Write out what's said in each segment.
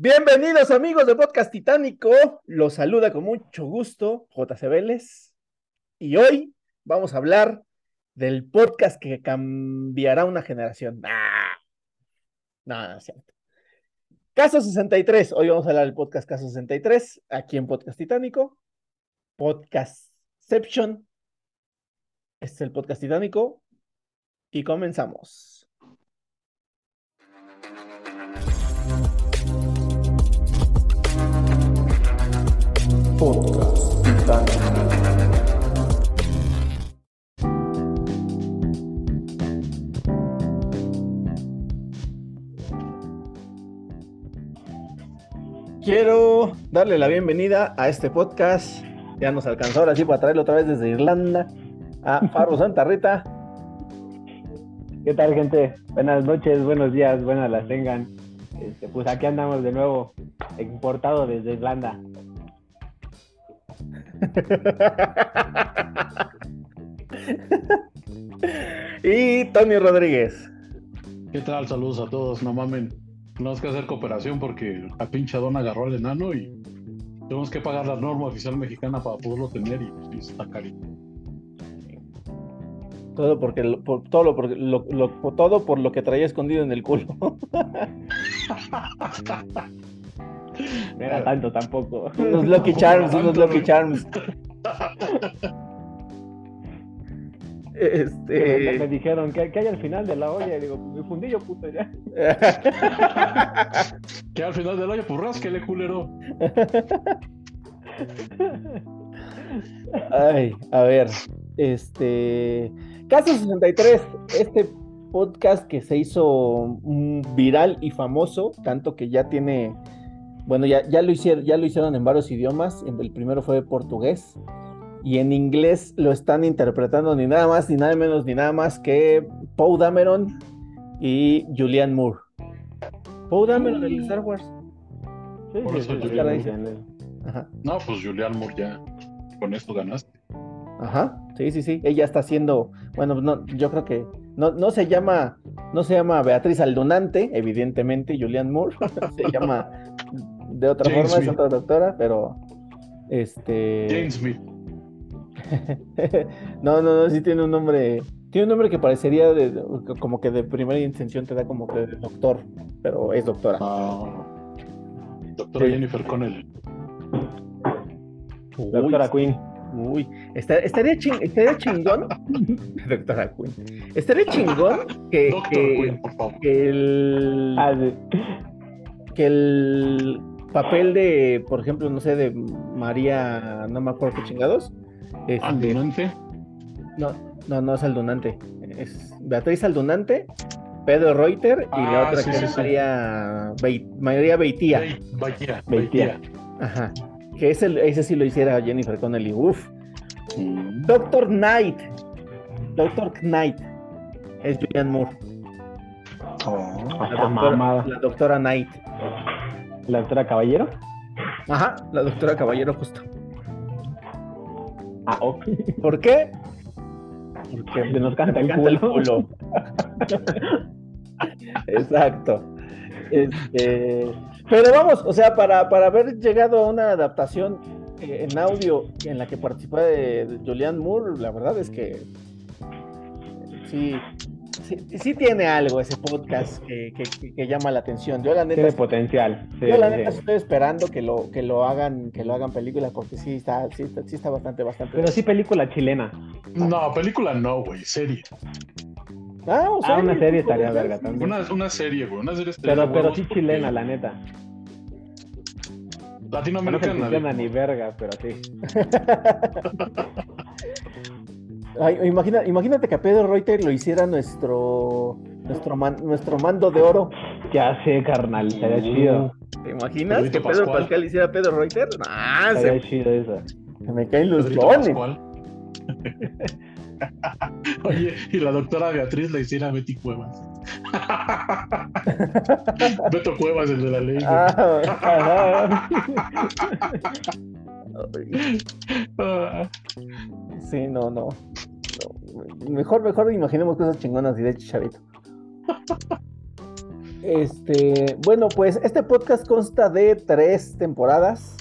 Bienvenidos amigos de Podcast Titánico, los saluda con mucho gusto JC Vélez y hoy vamos a hablar del podcast que cambiará una generación. ¡Ah! No, no es cierto. Caso 63, hoy vamos a hablar del podcast Caso 63, aquí en Podcast Titánico, Podcastception, este es el Podcast Titánico y comenzamos. Podcast Titánico. Quiero darle la bienvenida a este podcast. Ya nos alcanzó ahora sí para traerlo otra vez desde Irlanda a Faro Santa Rita. ¿Qué tal, gente? Buenas noches, buenos días, buenas las tengan. Este, pues aquí andamos de nuevo, importado desde Irlanda. Y Tony Rodríguez. ¿Qué tal? Saludos a todos, no mamen. Tenemos que hacer cooperación porque la pinche dona agarró al enano y tenemos que pagar la norma oficial mexicana para poderlo tener y está carito. Todo porque lo- por, todo, lo, por- lo- lo- todo por lo que traía escondido en el culo. No era tanto tampoco. Unos Lucky Charms, unos Lucky Charms. Me, me Este. dijeron que, que hay al final de la olla y digo, mi fundillo puto ya. Que al final del año, pues rásquele, culero. Ay, a ver. Este. Caso 63, este podcast que se hizo viral y famoso, tanto que ya tiene. Bueno, ya, ya, lo hicieron, ya lo hicieron en varios idiomas. El primero fue portugués. Y en inglés lo están interpretando ni nada más, ni nada menos, ni nada más que Poe Dameron y Julianne Moore. Poe Dameron del Star Wars. Sí, Por eso. Ajá. No, pues Julián Moore ya. Con esto ganaste. Ajá, sí, sí, sí. Ella está haciendo, bueno, no, yo creo que no, no se llama, no se llama Beatriz Aldunante, evidentemente, Julianne Moore, se llama de otra forma, es otra doctora, pero este Jane Smith. no, no, no, sí tiene un nombre, tiene un nombre que parecería de, como que de primera intención te da como que de doctor, pero es doctora. Ah, doctora Sí. Jennifer Connell. Doctora Queen. Uy, esta- estaría, ching- estaría chingón, doctora Queen, estaría chingón que, Doctor que- Queen, por favor. que el Ah, sí. que el papel de, por ejemplo, no sé, de María, no me acuerdo qué chingados. este, Aldunante. no, no, no es Aldunante. Es Beatriz Aldunante, Pedro Reuter y la Ah, otra sí, que sí, es sí. María, María Beitía. Beit- Beitia. Beitia. Ajá. Que ese, ese sí lo hiciera Jennifer Connelly. Uf. Mm. Doctor Knight. Doctor Knight. Es Julianne Moore. Oh. La doctora, la doctora Knight. ¿La doctora Caballero? Ajá, la doctora Caballero justo. Ah, ok. ¿Por qué? Porque Se nos canta el canta culo. Exacto. Este, pero vamos, o sea, para, para haber llegado a una adaptación eh, en audio en la que participa de, de Julianne Moore, la verdad es que sí, sí, sí tiene algo ese podcast que, que- que- que llama la atención. Yo la neta, Tiene potencial. Sí, yo la neta sí. estoy esperando que lo, que lo hagan, que lo hagan película porque sí está, sí está, sí está bastante, bastante. Pero sí película chilena. No, película no, güey. Serie. Ah, o sea, Ah, una serie estaría verga también. Una, una serie, güey. Una serie estaría Pero, pero sí porque chilena, la neta. No Latinoamericana. funciona digo. ni verga, pero sí. Ay, imagina- imagínate que a Pedro Reuter lo hiciera nuestro Nuestro, man- nuestro mando de oro. Ya sé, carnal, estaría chido. ¿Te imaginas Pedrito que Pedro Pascual. Pascal hiciera Pedro Reuter? Ah, Estaría se, chido eso. se me caen los. Pascual. Oye, y la doctora Beatriz le hiciera a Betty Cuevas. Beto Cuevas, el de la ley. Ah, sí, no, no. Mejor, mejor imaginemos cosas chingonas y de Chicharito. Este, bueno, pues este podcast consta de tres temporadas.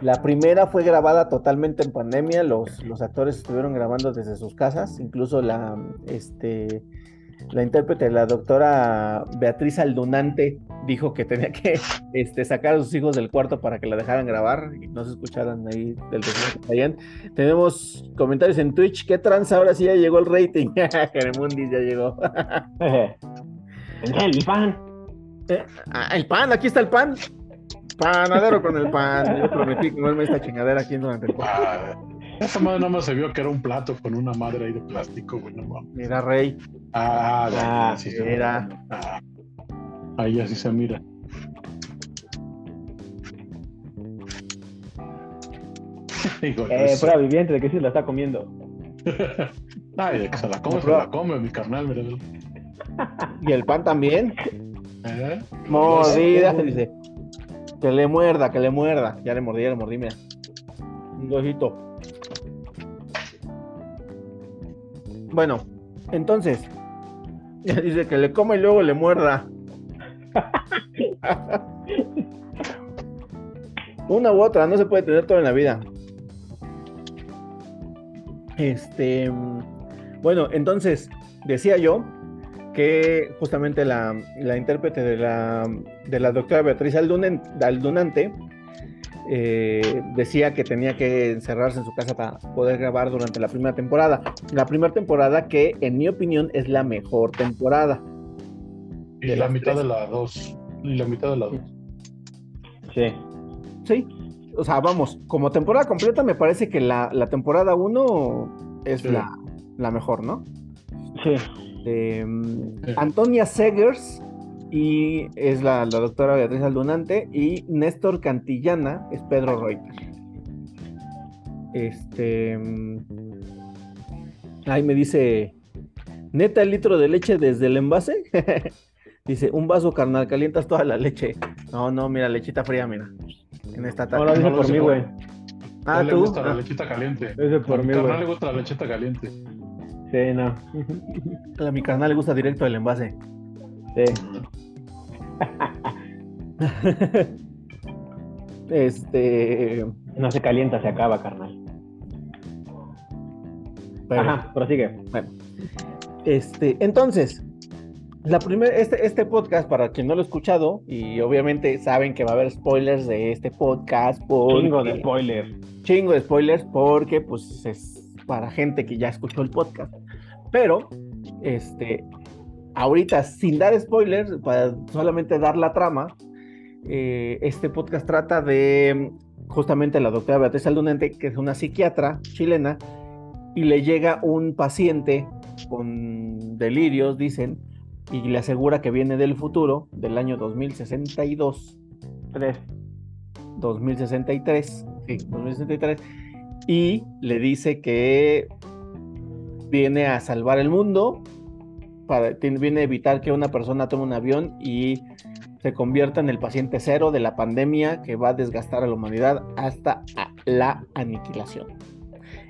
La primera fue grabada totalmente en pandemia. Los actores estuvieron grabando desde sus casas. Incluso la, este, la intérprete, la doctora Beatriz Aldunante, dijo que tenía que este, sacar a sus hijos del cuarto para que la dejaran grabar y no se escucharan ahí del que traían. Tenemos comentarios en Twitch. ¿Qué trans? Ahora sí ya llegó el rating. Jeremundis ya llegó. El fan. Ah, el pan, aquí está el pan. Panadero con el pan. Yo prometí comerme esta chingadera aquí durante el podcast. Esa madre nada más se vio que era un plato con una madre ahí de plástico, güey. No mames. Mira, Rey. Ah, Ah, así se Mira. Ah, ahí así se mira. Eh, prueba viviente de que sí la está comiendo. Ay, de que se la come, No, se la come, mi carnal, mira. Y el pan también. ¿Eh? Mordida. Dice. Que le muerda, que le muerda. Ya le mordí, ya le mordí, mira. Un ojito. Bueno, entonces. Dice que le coma y luego le muerda. Una u otra, no se puede tener todo en la vida. Este. Bueno, entonces, decía yo que justamente la, la intérprete de la, de la doctora Beatriz Aldunante eh, decía que tenía que encerrarse en su casa para poder grabar durante la primera temporada. La primera temporada que, en mi opinión, es la mejor temporada. Y de la mitad tres. de la dos. Y la mitad de la dos. Sí. Sí, o sea, vamos, como temporada completa me parece que la, la temporada 1 es Sí. la, la mejor, ¿no? Sí. de mm, Sí. Antonia Segers y es la, la doctora Beatriz Aldunante y Néstor Cantillana es Pedro Reuter. Este mm, ahí me dice neta el litro de leche desde el envase. dice, un vaso carnal, calientas toda la leche. No, no, mira, lechita fría, mira. En esta No lo taza. dice no por dice mí, por- güey. Ah, A él le tú. gusta la Ah, lechita caliente. Por mi mí, güey. le gusta la lechita caliente. Sí, no. a mi carnal le gusta directo el envase. Sí. este, No se calienta, se acaba, carnal. pero- Ajá, prosigue. Este, entonces, la primer, este, este podcast, para quien no lo ha escuchado, y obviamente saben que va a haber spoilers de este podcast, porque, Chingo de spoiler. chingo de spoilers, porque pues es para gente que ya escuchó el podcast. Pero, este, ahorita, sin dar spoilers, para solamente dar la trama, eh, este podcast trata de justamente la doctora Beatriz Aldunente, que es una psiquiatra chilena, y le llega un paciente con delirios, dicen, y le asegura que viene del futuro, del año 2062, Tres. 2063, sí, 2063, y le dice que viene a salvar el mundo, para, viene a evitar que una persona tome un avión y se convierta en el paciente cero de la pandemia que va a desgastar a la humanidad hasta la aniquilación.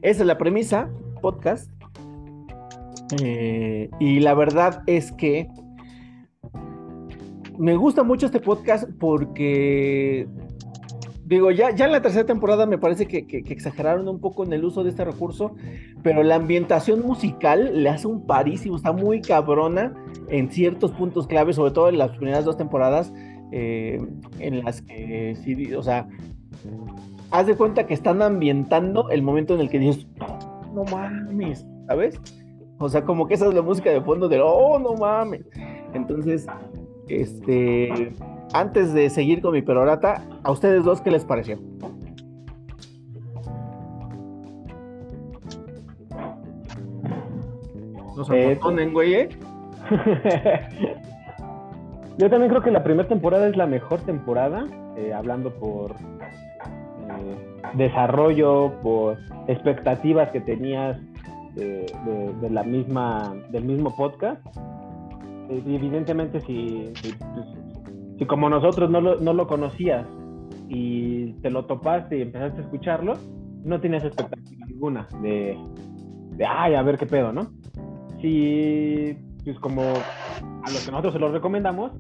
Esa es la premisa, podcast. Eh, y la verdad es que me gusta mucho este podcast porque, digo, ya, ya en la tercera temporada me parece que, exageraron un poco en el uso de este recurso, pero la ambientación musical le hace un parísimo, está muy cabrona en ciertos puntos clave, sobre todo en las primeras dos temporadas, eh, en las que, sí, o sea, haz de cuenta que están ambientando el momento en el que dices, no mames, ¿sabes? O sea, como que esa es la música de fondo de, oh, no mames. Entonces, este, antes de seguir con mi perorata, a ustedes dos, ¿qué les pareció? No se Eh, ponen, güey, ¿eh? Yo también creo que la primera temporada es la mejor temporada, eh, hablando por eh, desarrollo, por expectativas que tenías de, de- de la misma, del mismo podcast. Evidentemente, si, si, pues, si como nosotros no lo, no lo conocías y te lo topaste y empezaste a escucharlo, no tenías expectativa ninguna de, de ay, a ver qué pedo, ¿no? Si, pues como a los que nosotros se los recomendamos,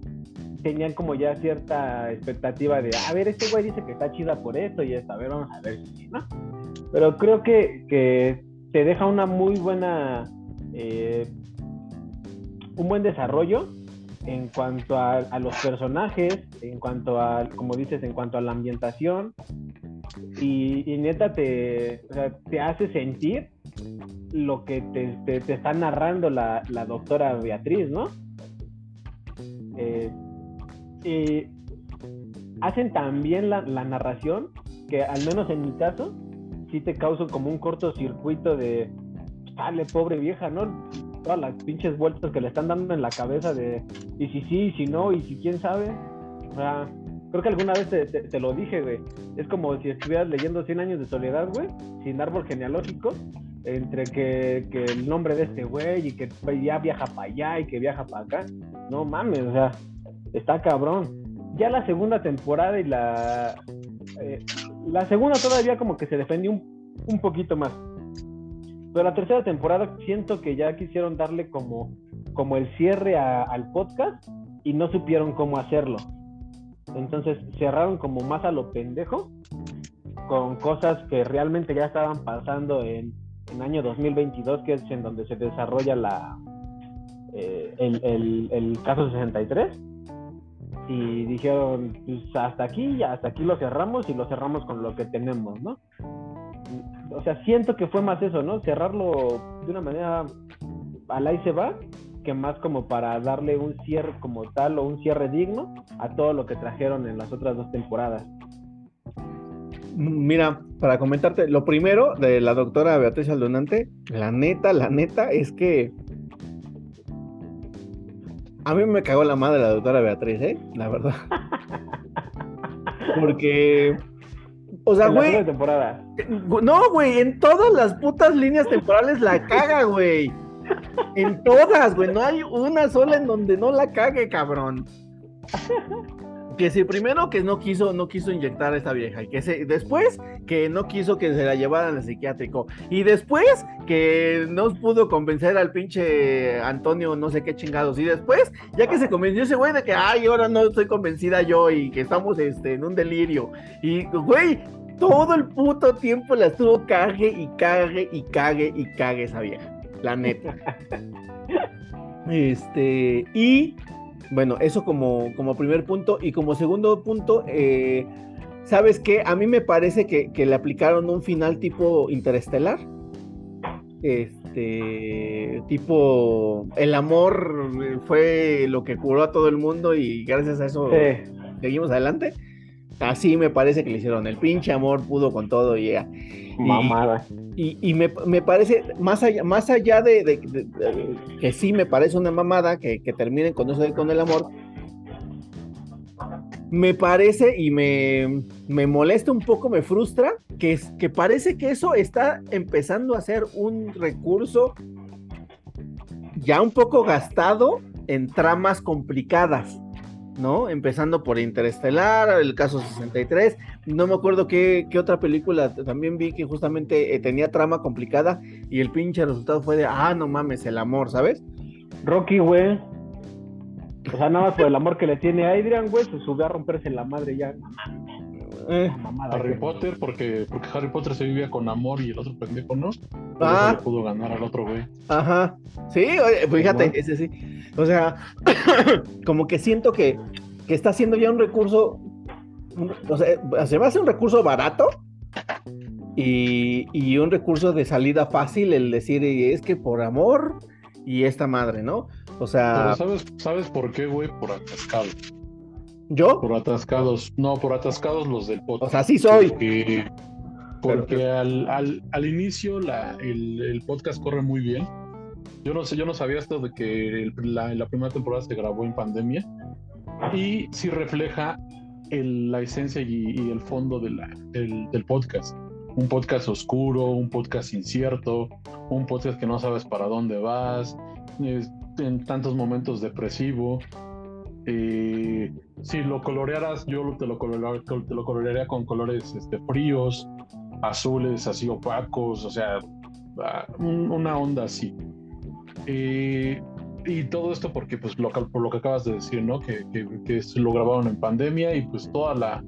tenían como ya cierta expectativa de, a ver, este güey dice que está chida por esto y esto, a ver, vamos a ver si, ¿no? Pero creo que, que te deja una muy buena, eh, un buen desarrollo en cuanto a, a los personajes, en cuanto a, como dices, en cuanto a la ambientación. Y, neta te, te hace sentir lo que te, te- te está narrando la, la doctora Beatriz, ¿no? Eh, y hacen también la, la narración que al menos en mi caso sí te causa como un cortocircuito de dale pobre vieja, ¿no? Todas las pinches vueltas que le están dando en la cabeza de y si sí, y si no, y si quién sabe. O sea, creo que alguna vez te, te- lo dije, güey. Es como si estuvieras leyendo 100 años de soledad, güey, sin árbol genealógico, entre que, que el nombre de este güey y que ya viaja para allá y que viaja para acá. No mames, o sea, está cabrón. Ya la segunda temporada y la. eh, la segunda todavía como que se defendió un, un poquito más. Pero la tercera temporada siento que ya quisieron darle como, como el cierre al podcast y no supieron cómo hacerlo. Entonces cerraron como más a lo pendejo con cosas que realmente ya estaban pasando en, en año 2022, que es en donde se desarrolla la, eh, el, el- el caso 63. Y dijeron, pues hasta aquí, hasta aquí lo cerramos y lo cerramos con lo que tenemos, ¿no? O sea, siento que fue más eso, ¿no? Cerrarlo de una manera al ahí se va, que más como para darle un cierre como tal o un cierre digno a todo lo que trajeron en las otras dos temporadas. Mira, para comentarte, lo primero de la doctora Beatriz Aldonante, la neta, la neta, es que a mí me cagó la madre la doctora Beatriz, ¿eh? La verdad. Porque, o sea, güey, temporada. no, güey, en todas las putas líneas temporales la caga, güey. En todas, güey, no hay una sola en donde no la cague, cabrón. Que si primero que no quiso, no quiso inyectar a esta vieja, y que se, después que no quiso que se la llevaran al psiquiátrico, y después que no pudo convencer al pinche Antonio no sé qué chingados, y después, ya que se convenció ese güey de que, ay, ahora no estoy convencida yo, y que estamos este, en un delirio, y güey, todo el puto tiempo la estuvo cague y cague y cague y cague esa vieja, la neta. Este, y bueno, eso como, como primer punto. Y como segundo punto, eh, ¿sabes qué? A mí me parece que, que le aplicaron un final tipo interestelar. Este, tipo, el amor fue lo que curó a todo el mundo y gracias a eso Sí. seguimos adelante. Así me parece que le hicieron. El pinche amor pudo con todo y ya. Mamada. Y, y me, me parece, más allá, más allá de, de- de- de- que sí me parece una mamada que, que terminen con eso de con el amor, me parece y me, me molesta un poco, me frustra, que, es- que parece que eso está empezando a ser un recurso ya un poco gastado en tramas complicadas. ¿No? Empezando por Interestelar, el caso 63, no me acuerdo qué, qué otra película también vi que justamente eh, tenía trama complicada y el pinche resultado fue de, ah, no mames, el amor, ¿sabes? Rocky, güey. O sea, nada más por el amor que le tiene a Adrian, güey, se subió a romperse la madre ya. Eh, Mamada, Harry güey. Potter, porque, porque Harry Potter se vivía con amor y el otro pendejo no. Ah. le pudo ganar al otro güey. ajá, sí, oye, fíjate, Ajá. ese sí. O sea, como que siento que, que está siendo ya un recurso, un- o sea, se va a hacer un recurso barato y, y un recurso de salida fácil el decir, "Y es que por amor y esta madre, ¿no? O sea, Pero ¿sabes, ¿sabes por qué, güey? Por atascados. Yo, Por atascados. No, por atascados los del o podcast. sea, sí soy. Porque, porque al, al, al inicio la, el, el podcast corre muy bien. Yo no sé, yo no sabía esto de que el- la, la primera temporada se grabó en pandemia y sí refleja el- la esencia y, y el fondo de la- del, del podcast. Un podcast oscuro, un podcast incierto, un podcast que no sabes para dónde vas, en tantos momentos depresivo. Eh, si lo colorearas, yo te lo, colorear- te lo colorearía con colores este, fríos, azules, así opacos, o sea, ah, un- una onda así. Eh, y todo esto porque, pues, lo, por lo que acabas de decir, ¿no? Que, que, que lo grabaron en pandemia y pues toda la,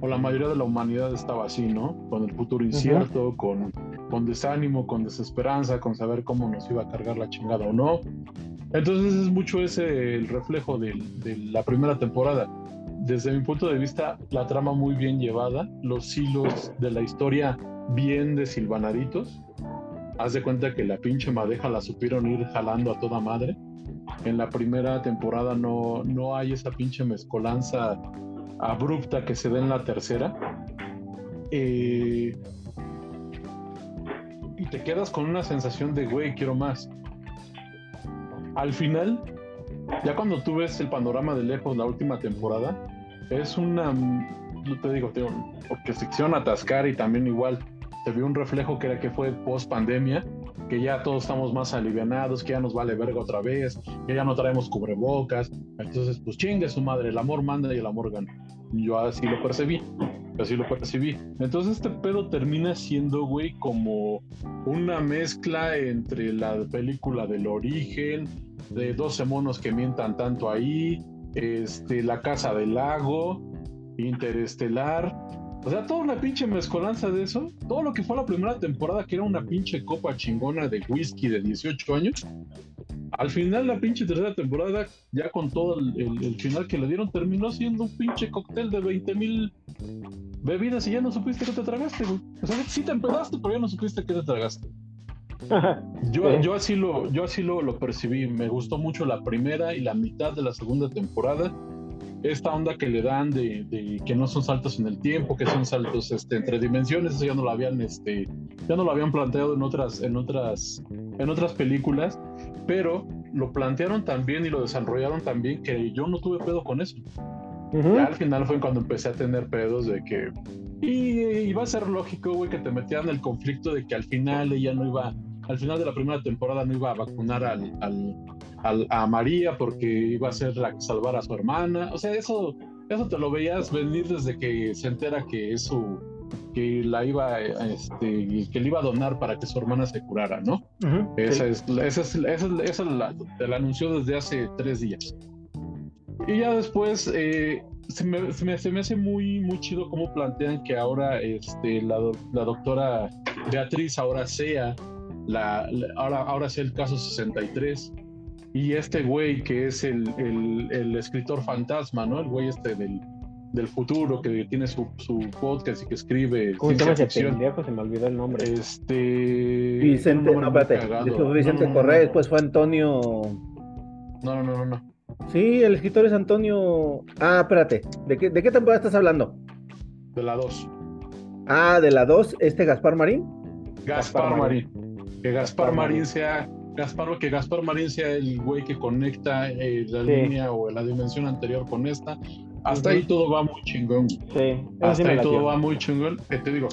o la mayoría de la humanidad estaba así, ¿no? Con el futuro incierto, con, con desánimo, con desesperanza, con saber cómo nos iba a cargar la chingada o no. Entonces es mucho ese el reflejo de, la primera temporada. Desde mi punto de vista, la trama muy bien llevada, los hilos de la historia bien desilvanaditos. Haz de cuenta que la pinche madeja la supieron ir jalando a toda madre. En la primera temporada no, no hay esa pinche mezcolanza abrupta que se da en la tercera. Eh, y te quedas con una sensación de, güey, quiero más. Al final, ya cuando tú ves el panorama de lejos, la última temporada, es una, te digo, te digo, porque se quisieron atascar y también igual se vio un reflejo que era que fue post pandemia, que ya todos estamos más alivianados, que ya nos vale verga otra vez, que ya no traemos cubrebocas, entonces pues chingue su madre, el amor manda y el amor gana. Yo así lo percibí, así lo percibí. Entonces este pedo termina siendo, güey, como una mezcla entre la película del origen, de 12 monos que mientan tanto ahí, este, La Casa del Lago, Interestelar. O sea, toda una pinche mezcolanza de eso. Todo lo que fue la primera temporada, que era una pinche copa chingona de whisky de 18 años. Al final, la pinche tercera temporada, ya con todo el, final que le dieron, terminó siendo un pinche cóctel de 20 mil bebidas y ya no supiste que te tragaste, güey. O sea, sí te empedaste, pero ya no supiste que te tragaste. Yo, yo así, lo, yo así lo, lo percibí. Me gustó mucho la primera y la mitad de la segunda temporada. Esta onda que le dan de, de que no son saltos en el tiempo, que son saltos este, entre dimensiones, eso ya no lo habían, este, ya no lo habían planteado en otras, en otras, en otras películas, pero lo plantearon también y lo desarrollaron también que yo no tuve pedo con eso. Ujú. Ya al final fue cuando empecé a tener pedos de que. Y, y va a ser lógico, güey, que te metieran el conflicto de que al final ella no iba. Al final de la primera temporada no iba a vacunar al, al- al- a María porque iba a ser la que salvara a su hermana. O sea, eso, eso te lo veías venir desde que se entera que eso. que la iba este, que le iba a donar para que su hermana se curara, ¿no? Ujú. Esa Sí. es, esa es, esa es- esa es la, te la anunció desde hace tres días. Y ya después eh, se, me, se, me, se me hace muy, muy chido cómo plantean que ahora este, la, la doctora Beatriz ahora sea, la, la- ahora, ahora sea el caso 63. Y este güey que es el, el, el escritor fantasma, ¿no? El güey este del, del futuro que tiene su, su podcast y que escribe ¿Cómo se llama ese pendejo? Se me olvidó el nombre. Este. Vicente, no, espérate. Después Vicente No, no, no, Correa, no. después fue Antonio. No, no, no, no, no. Sí, el escritor es Antonio. Ah, espérate. ¿De qué, de qué temporada estás hablando? De la 2. Ah, de la 2, este Gaspar Marín. Gaspar Gaspar Marín. Que Gaspar Marín sea. Gaspar, que Gaspar Marín sea el güey que conecta eh, la Sí. línea o la dimensión anterior con esta. Hasta ahí todo va muy chingón. Sí, Hasta ahí todo va muy chingón. Que te digo.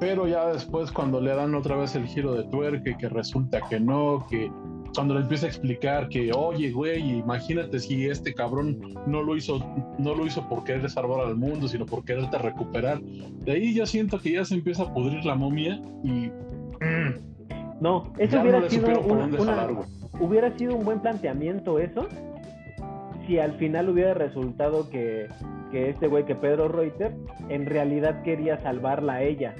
Pero ya después, cuando le dan otra vez el giro de tuerca y que resulta que no, que cuando le empieza a explicar que, oye, güey, imagínate si este cabrón no lo hizo, no lo hizo por querer salvar al mundo, sino por quererte recuperar. De ahí yo siento que ya se empieza a pudrir la momia y mm, No, eso ya hubiera sido una, jalar, güey. hubiera sido un buen planteamiento eso si al final hubiera resultado que, que este güey, que Pedro Reuter, en realidad quería salvarla a ella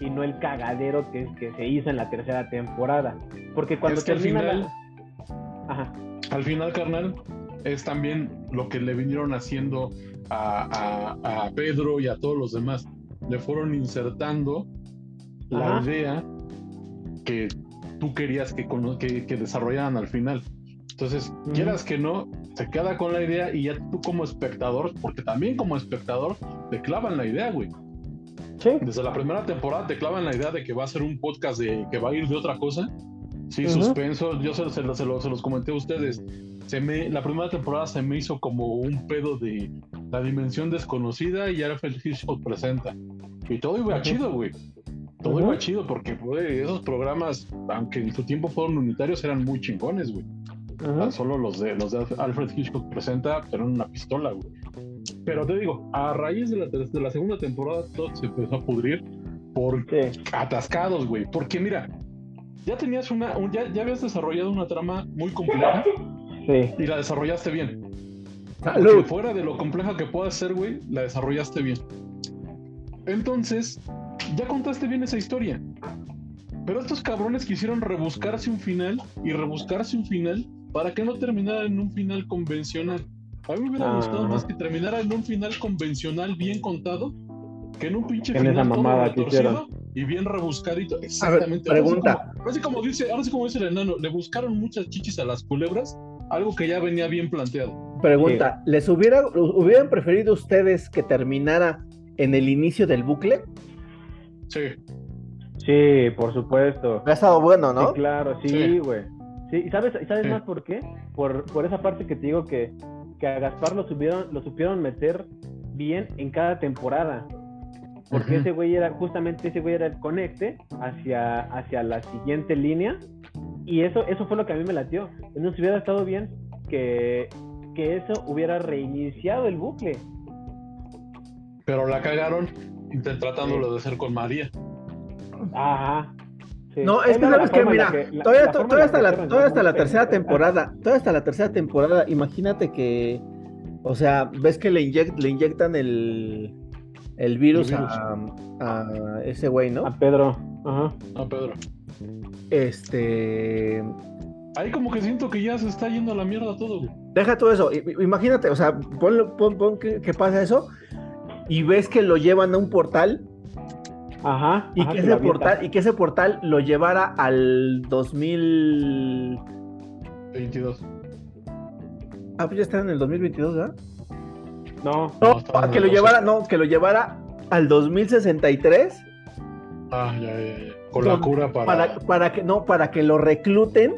y no el cagadero que, que se hizo en la tercera temporada. Porque cuando Es que al final- la... Ajá. Al final, carnal, es también lo que le vinieron haciendo a, a- a Pedro y a todos los demás. Le fueron insertando la idea que tú querías que, que, que desarrollaran al final. Entonces, Ujú. quieras que no, se queda con la idea y ya tú como espectador, porque también como espectador, te clavan la idea, güey. Sí. Desde la primera temporada te clavan la idea de que va a ser un podcast de que va a ir de otra cosa Sí, Ujú. suspenso. Yo se, se se lo- se los comenté a ustedes. Se me, la primera temporada se me hizo como un pedo de la dimensión desconocida y Alfred Hitchcock presenta. Y todo iba chido, güey. Todo iba chido porque güey, esos programas, aunque en su tiempo fueron unitarios, eran muy chingones, güey. Tan solo los de los de Alfred Hitchcock presenta eran una pistola, güey. Pero te digo, a raíz de la, de la segunda temporada todo se empezó a pudrir por Sí. atascados, güey. Porque mira, ya tenías una, un- ya, ya habías desarrollado una trama muy compleja Sí. y la desarrollaste bien. Porque fuera de lo compleja que pueda ser, güey, la desarrollaste bien. Entonces, ya contaste bien esa historia. Pero estos cabrones quisieron rebuscarse un final y rebuscarse un final para que no terminara en un final convencional. A mí me hubiera Ah. gustado más que terminara en un final convencional bien contado que en un pinche En esa final todo mamada que retorcido y bien rebuscadito. Exactamente. Ahora sí pregunta. como- Ahora sí como dice, ahora sí como dice el enano, le buscaron muchas chichis a las culebras, algo que ya venía bien planteado. Pregunta, ¿les hubiera, hubieran preferido ustedes que terminara en el inicio del bucle? Sí. Sí, por supuesto. Ha estado bueno, Sí, ¿no? claro, Sí. sí, güey. Sí, ¿y sabes, y sabes Sí. más por qué? Por, por esa parte que te digo que, que a Gaspar lo, subieron, lo supieron meter bien en cada temporada. Porque ese güey era, justamente ese güey era el conecte hacia, hacia la siguiente línea. Y eso, eso fue lo que a mí me latió. Entonces hubiera estado bien que, que eso hubiera reiniciado el bucle. Pero la cagaron tratándolo de hacer con María. Ajá. Sí. No, es que sabes que, mira, que- la- todavía, la hasta la, todavía hasta la tercera temporada, todavía hasta la tercera temporada, imagínate que, o sea, ves que le, inyect- le inyectan el, el virus, El virus. A, a ese güey, ¿no? A Pedro. Ajá. Ah, Pedro. Este, Ahí como que siento que ya se está yendo a la mierda todo, deja todo eso, imagínate, o sea, pon, pon que, que pasa eso y ves que lo llevan a un portal Ajá. y ajá, que se ese portal y que ese portal lo llevara al 2000 22. Ah, pues ya está en el 2022, ¿verdad? No. No, que lo 12. llevara, no, que lo llevara al 2063 Ah, ya, ya, ya. Con la cura para... para, para que no, para que lo recluten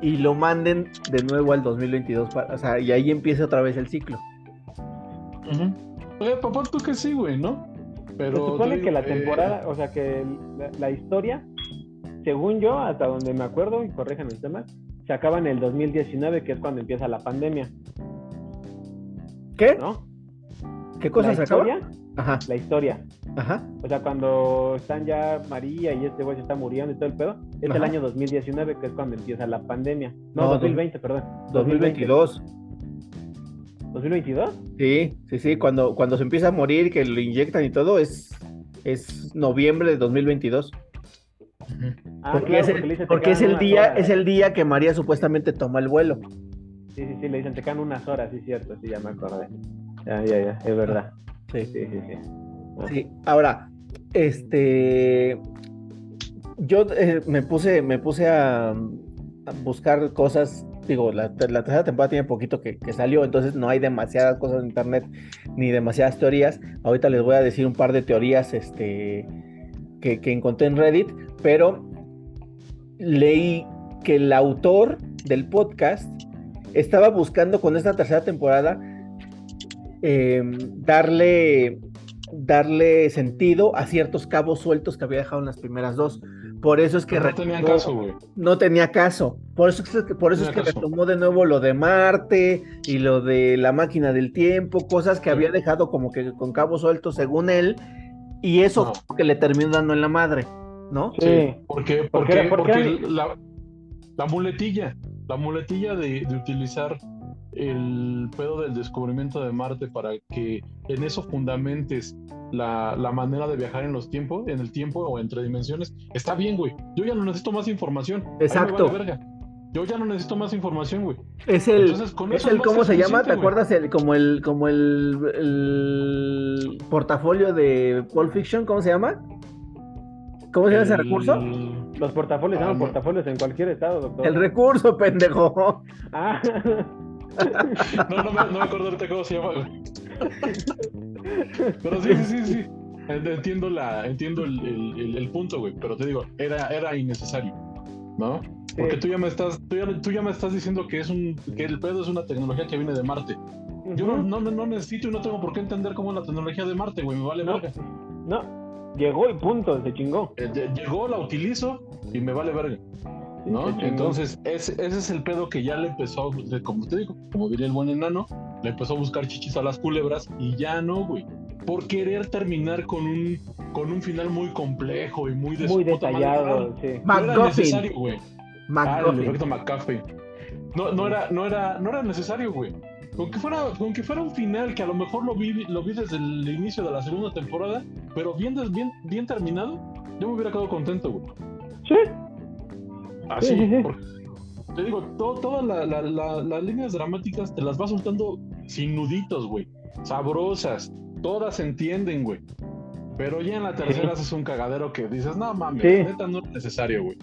y lo manden de nuevo al 2022, para- o sea, y ahí empieza otra vez el ciclo. Ujú. Oye, papá, tú que sí, güey, ¿no? Pero Se supone que la eh, temporada, o sea, que la, la historia, según yo, hasta donde me acuerdo, y corrijan el tema, se acaba en el 2019, que es cuando empieza la pandemia, ¿Qué? ¿no? ¿Qué cosa la se acaba? historia, Ajá, la historia. ajá. O sea, cuando están ya María y este güey se está muriendo y todo el pedo, es el Ajá. año 2019, que es cuando empieza la pandemia. No, No, 2020, perdón. 2022. 2022. Sí, sí, sí, cuando, cuando se empieza a morir, que lo inyectan y todo, es, es noviembre de 2022. ujú. Ah, porque claro, es el, dicen, porque es día, horas. es el día que María supuestamente toma el vuelo. Sí, sí, sí, le dicen, te quedan unas horas, sí, cierto, sí, ya me acordé. Ya, ya, ya, es verdad. Sí. Sí, sí, sí. Sí, ahora, este, yo eh, me puse, me puse a, a buscar cosas, digo, la, tercera temporada tiene poquito que, salió, entonces no hay demasiadas cosas en internet ni demasiadas teorías. Ahorita les voy a decir un par de teorías, este, que, que encontré en Reddit, pero leí que el autor del podcast estaba buscando con esta tercera temporada eh, darle, darle sentido a ciertos cabos sueltos que había dejado en las primeras dos. Por eso es que no retomó- caso, güey. no tenía caso. Por eso es que, por eso es Tenía que caso. retomó de nuevo lo de Marte y lo de la máquina del tiempo, cosas que Sí. había dejado como que con cabos sueltos según él, y eso No. que le terminó dando en la madre, ¿no? Sí. Porque, Porque porque, la, la muletilla, la muletilla de, de utilizar el pedo del descubrimiento de Marte para que en eso fundamentes la, la manera de viajar en los tiempos, en el tiempo o entre dimensiones, está bien, güey. Yo ya no necesito más información. Exacto. vale verga. Yo ya no necesito más información, güey. Es el, Entonces, con es el ¿cómo se llama? ¿Te güey. acuerdas? El, como el, como el, el portafolio de Pulp Fiction, ¿cómo se llama? ¿Cómo se llama ese recurso? Los portafolios, se Ah, llaman no. portafolios en cualquier estado, doctor. El recurso, pendejo. Ah, No, no me, no me acuerdo ahorita cómo se llama, güey. Pero sí, sí, sí, sí. Entiendo, la, entiendo el, el- punto, güey. Pero te digo, era, era innecesario. ¿no? Porque tú ya me estás, tú ya, tú ya me estás diciendo que es un, que el pedo es una tecnología que viene de Marte. Yo no, no, no necesito y no tengo por qué entender cómo es la tecnología de Marte, güey, me vale No, verga. no, llegó y punto, se chingó. Eh, lle- Llegó, la utilizo y me vale verga. ¿No? Entonces, ese, ese es el pedo que ya le empezó, como te digo, como diría el buen enano, le empezó a buscar chichis a las culebras y ya no, güey. Por querer terminar con un, con un final muy complejo y muy, muy detallado, sí. No era necesario, güey. Ah. No, no, era, no, era, no era necesario, güey. Con que, fuera, con que fuera un final que a lo mejor lo vi, lo vi desde el inicio de la segunda temporada, pero bien, bien, bien terminado, yo me hubiera quedado contento, güey. Sí, Así, Sí, sí, sí. porque, te digo, to- todas la- la- la- las líneas dramáticas te las vas soltando sin nuditos, güey. Sabrosas, todas se entienden, güey. Pero ya en la tercera haces un cagadero que dices, no mames, Sí. neta no es necesario, güey.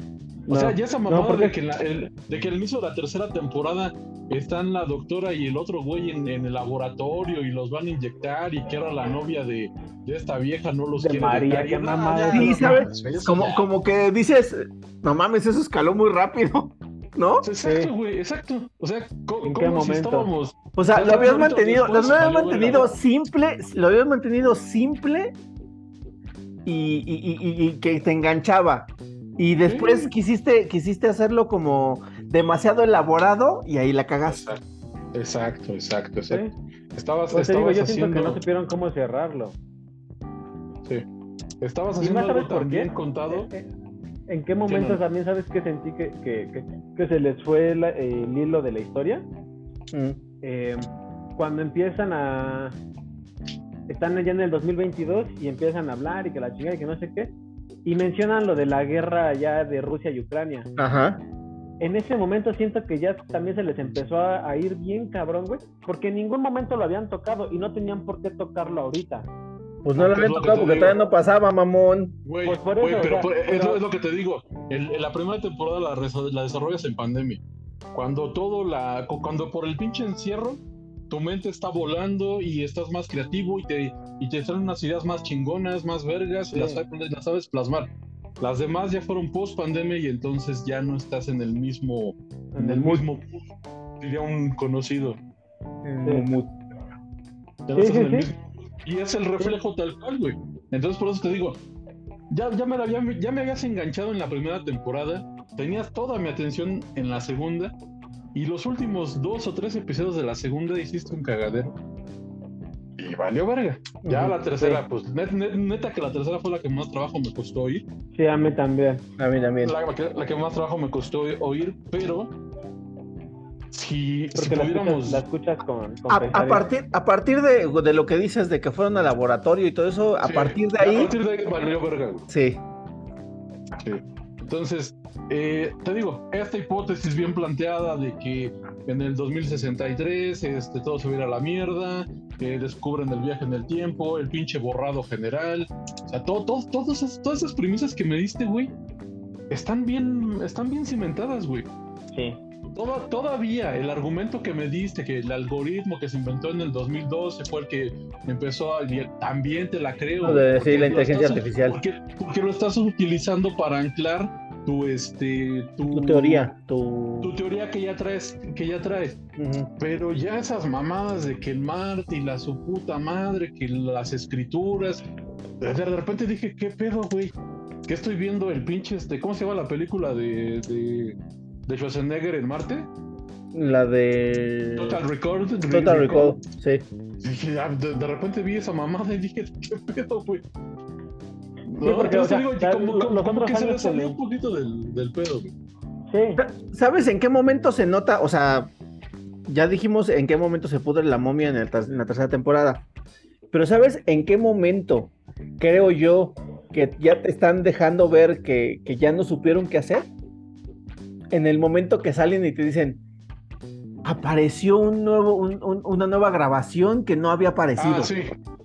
O No. sea, ya esa mamada porque- de, que la- el, de que al inicio de la tercera temporada están la doctora y el otro güey en, en el laboratorio y los van a inyectar y que era la novia de, de esta vieja, no los De quiere María, no, Sí, no ¿sabes? Como, ya. como que dices, no mames, eso escaló muy rápido, ¿no? Exacto, Sí. güey, exacto. O sea, co- ¿En como qué si momento? estábamos O sea, lo habías mantenido, lo habías mantenido simple, lo habías mantenido simple y, y- y- y- y que te enganchaba. Y después Sí. quisiste, quisiste hacerlo como demasiado elaborado y ahí la cagaste. Exacto, exacto, sí. exacto. Estabas, Pues te digo, estabas yo siento que no supieron cómo cerrarlo. sí. Estabas ¿Y haciendo más algo sabes por tan qué? bien contado. Eh, eh, ¿En qué momento no. también sabes que sentí que, que, que, que se les fue la- el hilo de la historia? Mm. Eh, cuando empiezan a... Están ya en el 2022 y empiezan a hablar y que la chingada y que no sé qué. Y mencionan lo de la guerra ya de Rusia y Ucrania. Ajá. En ese momento siento que ya también se les empezó a, a ir bien cabrón, güey. Porque en ningún momento lo habían tocado y no tenían por qué tocarlo ahorita. Pues no lo Porque había es lo que tocado porque digo. todavía no pasaba, mamón. Güey, Pues por güey, eso, pero, o sea, por- es, pero- lo, es lo que te digo. El- en la primera temporada la, la desarrollas en pandemia. Cuando todo la. cu- Cuando por el pinche encierro, tu mente está volando y estás más creativo y te, y te salen unas ideas más chingonas, más vergas, y las, sabes- las sabes plasmar. Las demás ya fueron post pandemia y entonces ya no estás en el mismo. En el mismo. Diría un conocido. Ya no estás en el mismo. Y es el reflejo tal cual, güey. Entonces, por eso te digo, ya, ya, me, ya, ya me habías enganchado en la primera temporada, tenías toda mi atención en la segunda, y los últimos dos o tres episodios de la segunda hiciste un cagadero. Y valió verga. Ya la tercera, sí. pues net- net- neta que la tercera fue la que más trabajo me costó oír. Sí, a mí también. A mí también. La, que, la que más trabajo me costó oír, pero si, si Porque la pudiéramos... escuchas, la escuchas con, con A, a partir, a partir de, de lo que dices de que fueron al laboratorio y todo eso, a Sí, partir de A ahí, partir de ahí valió verga, sí. Sí. Entonces, eh, te digo, esta hipótesis bien planteada de que en el 2063 este, todo se va a la mierda, que descubren el viaje en el tiempo, el pinche borrado general, o sea, todo, todo, esas- todas esas premisas que me diste, güey, están bien, están bien cimentadas, güey. Sí. Toda- todavía el argumento que me diste, que el algoritmo que se inventó en el 2012 fue el que empezó a... también te la creo. De- sí, la inteligencia estás- artificial. Porque, porque lo estás utilizando para anclar tu, este, tu, Tu teoría, tu... Tu teoría que ya traes, que ya traes. Pero ya esas mamadas de que el Marte y la su puta madre, que las escrituras... De repente dije, ¿qué pedo, güey? ¿Qué estoy viendo el pinche, este, ¿cómo se llama la película de, de, de Schwarzenegger en Marte? La de... Total Recall. Total Recall, sí. Dije, ah, de, de repente vi esa mamada y dije, ¿qué pedo, güey? No, porque, o sea, te digo, ya como, lo- como- los como otros que se le salió un poquito del, del pedo, güey. Sí. ¿Sabes en qué momento se nota? O sea, ya dijimos en qué momento se pudre la momia en, el en la tercera temporada. Pero ¿sabes en qué momento creo yo que ya te están dejando ver que, que ya no supieron qué hacer? En el momento que salen y te dicen, apareció un nuevo, un- un- una nueva grabación que no había aparecido. Ah, sí.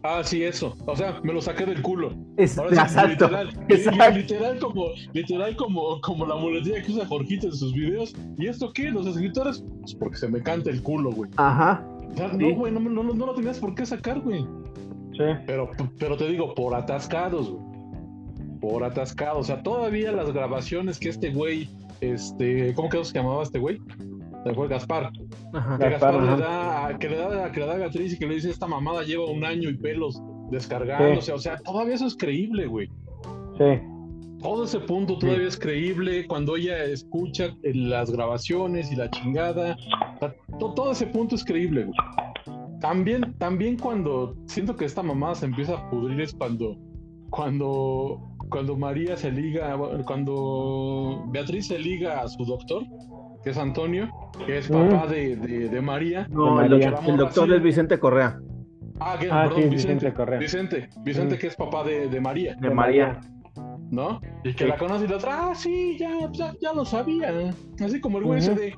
Ah, sí, eso. O sea, me lo saqué del culo. Es, Ahora exacto. literal, exacto. literal como, literal como, como la muletilla que usa Jorgito en sus videos. ¿Y esto qué? Los escritores, pues porque se me canta el culo, güey. Ajá. O sea, Sí. no, güey, no, no, no, no lo tenías por qué sacar, güey. Sí. Pero, pero te digo, por atascados, güey. Por atascados. O sea, todavía las grabaciones que este güey este, ¿cómo que se llamaba este güey? Se fue Gaspar. Ajá. Que Gaspar, Gaspar le da, que le da, que le da a Beatriz y que le dice esta mamada lleva un año y pelos descargándose. O sea, todavía eso es creíble, güey. Sí. Todo ese punto todavía es creíble cuando ella escucha eh, las grabaciones y la chingada. O sea, to- todo ese punto es creíble, güey. También, también cuando siento que esta mamada se empieza a pudrir es cuando, cuando, cuando María se liga, cuando Beatriz se liga a su doctor, que es Antonio, que es papá de, de- de María. No, De el, María. doctor- el doctor es Vicente Correa. Ah, que, Ah, perdón, sí, Vicente, Vicente Correa. Vicente, Vicente, Mm. que es papá de, de María. De María. ¿no? Y que Sí. la conoce y la otra, ah, sí, ya, ya, ya lo sabía. Así como el güey ese Ujú. de,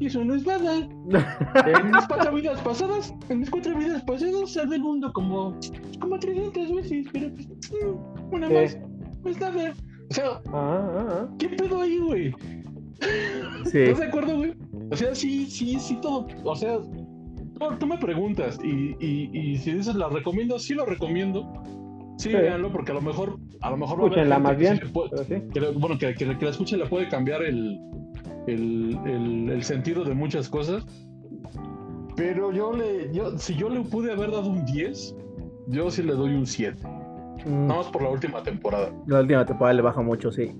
eso no es nada. En mis cuatro vidas pasadas, en mis cuatro vidas pasadas, salvé el mundo como, como 300 veces, pero pues, mm, una más, no es nada. O sea, Ah, ah, ah. ¿qué pedo ahí, güey? Sí. ¿Estás de acuerdo, güey? O sea, sí, sí, sí, todo. O sea, tú, tú me preguntas y, y, y si dices la recomiendo, sí lo recomiendo. Sí, Sí. véanlo, porque a lo mejor, a lo mejor va a haber gente más que bien. le puede- sí. que bueno, que, que, que la escuche le puede cambiar el, el, el- el sentido de muchas cosas. Pero yo le, yo, si yo le pude haber dado un 10, yo sí le doy un 7. Mm, Nada más por la última temporada. La última temporada le baja mucho, sí.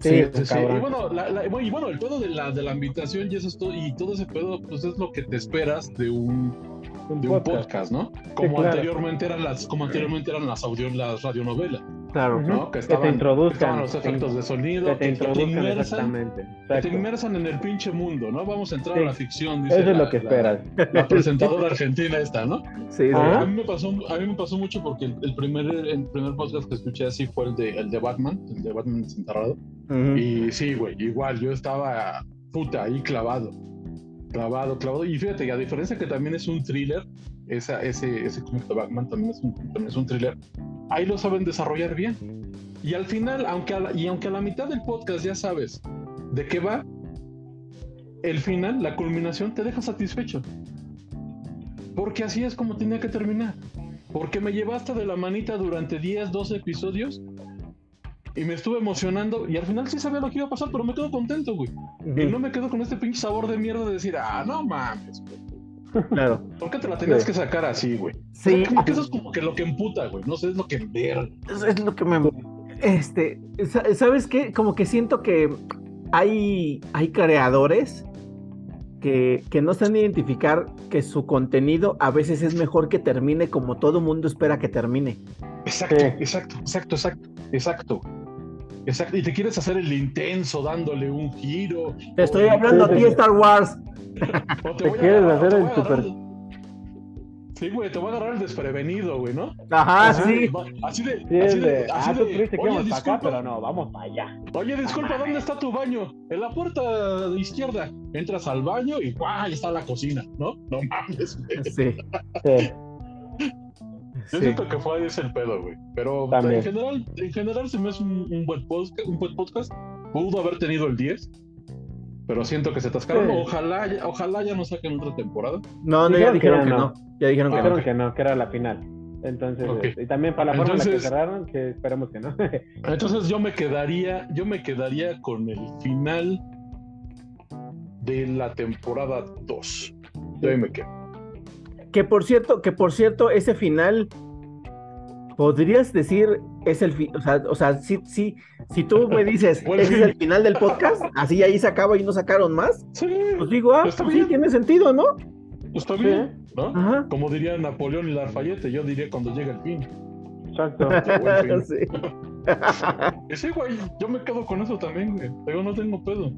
Sí, Sí, Sí. Y bueno, la- la- y bueno, el pedo de la, de la invitación y eso es todo, y todo ese pedo, pues es lo que te esperas de un, Un de un podcast. podcast, ¿no? Como claro. anteriormente eran las, como anteriormente eran las audio, las radionovelas, Claro. ¿no? Que te estaban, introduzcan. estaban los que te- efectos de sonido, Que te que, que te introduzcan inmersan, exactamente. que te inmersan en el pinche mundo, ¿no? Vamos a entrar Sí. a la ficción, dice Eso es la- lo que la- esperas. La, presentadora argentina esta, ¿no? Sí, sí. Ah. A mí me pasó, a mí me pasó mucho porque el, el primer, el primer podcast que escuché así fue el de, el de Batman, el de Batman desenterrado. Y sí, güey, igual, yo estaba puta ahí clavado. Clavado, clavado. Y fíjate, a diferencia que también es un thriller, esa, ese, ese cómic de Batman también es, un, también es un thriller, ahí lo saben desarrollar bien. Y al final, aunque a la, y aunque a la mitad del podcast ya sabes de qué va, el final, la culminación, te deja satisfecho. Porque así es como tenía que terminar. Porque me llevaste de la manita durante 10, 12 episodios y me estuve emocionando y al final sí sabía lo que iba a pasar, pero me quedo contento, güey. Y no me quedo con este pinche sabor de mierda de decir, ah, no mames, güey. Claro. ¿Por qué te la tenías Sí. que sacar así, güey? Sí. Como que eso es como que lo que emputa, güey. No sé, es lo que ver. Eso es lo que me. Este, sa- ¿sabes qué? Como que siento que hay, hay creadores que, que no saben identificar que su contenido a veces es mejor que termine como todo mundo espera que termine. Exacto, Sí. exacto, exacto, exacto, exacto. Exacto. Y te quieres hacer el intenso dándole un giro. Te estoy o- hablando a ti, sí. Star Wars. o te voy quieres hacer te el super- Sí, güey, te voy a agarrar el desprevenido, güey, ¿no? Ajá, Ajá. sí. Así de. Sí, así de, de, así ah, tú de, creíste que "Oye, para acá, disculpa, pero no, vamos para allá. Oye, disculpa, ¿dónde está tu baño? En la puerta de izquierda. Entras al baño y ¡guau! Ahí está la cocina, ¿no? No mames. güey. Sí. Sí. Yo sí. siento que fue ese el pedo, güey. Pero También. en general, en general se me hace un, un buen podcast, un buen podcast. Pudo haber tenido el 10. Pero siento que se atascaron. Sí. Ojalá, ya- ojalá ya no saquen otra temporada. No, no, ya Dijeron dijeron que no. Ya dijeron que Ah, no. Dijeron que no, que era la final. Entonces, Ok. este, y también para la forma en la que Entonces- cerraron, que esperemos que no. Entonces yo me quedaría, yo me quedaría con el final de la temporada 2. Yo ahí me quedo. Que por cierto, que por cierto, ese final podrías decir es el fin, o sea, o sea, si, si, si tú me dices ese es el final del podcast, así ahí se acaba y no sacaron más, Sí, pues digo, ah, Está pues sí, bien. tiene sentido, ¿no? está bien, ¿no? Ajá. Como diría Napoleón y Lafayette, yo diría cuando llega el fin. Exacto. Sí, güey, yo me quedo con eso también, güey. Yo no tengo pedo.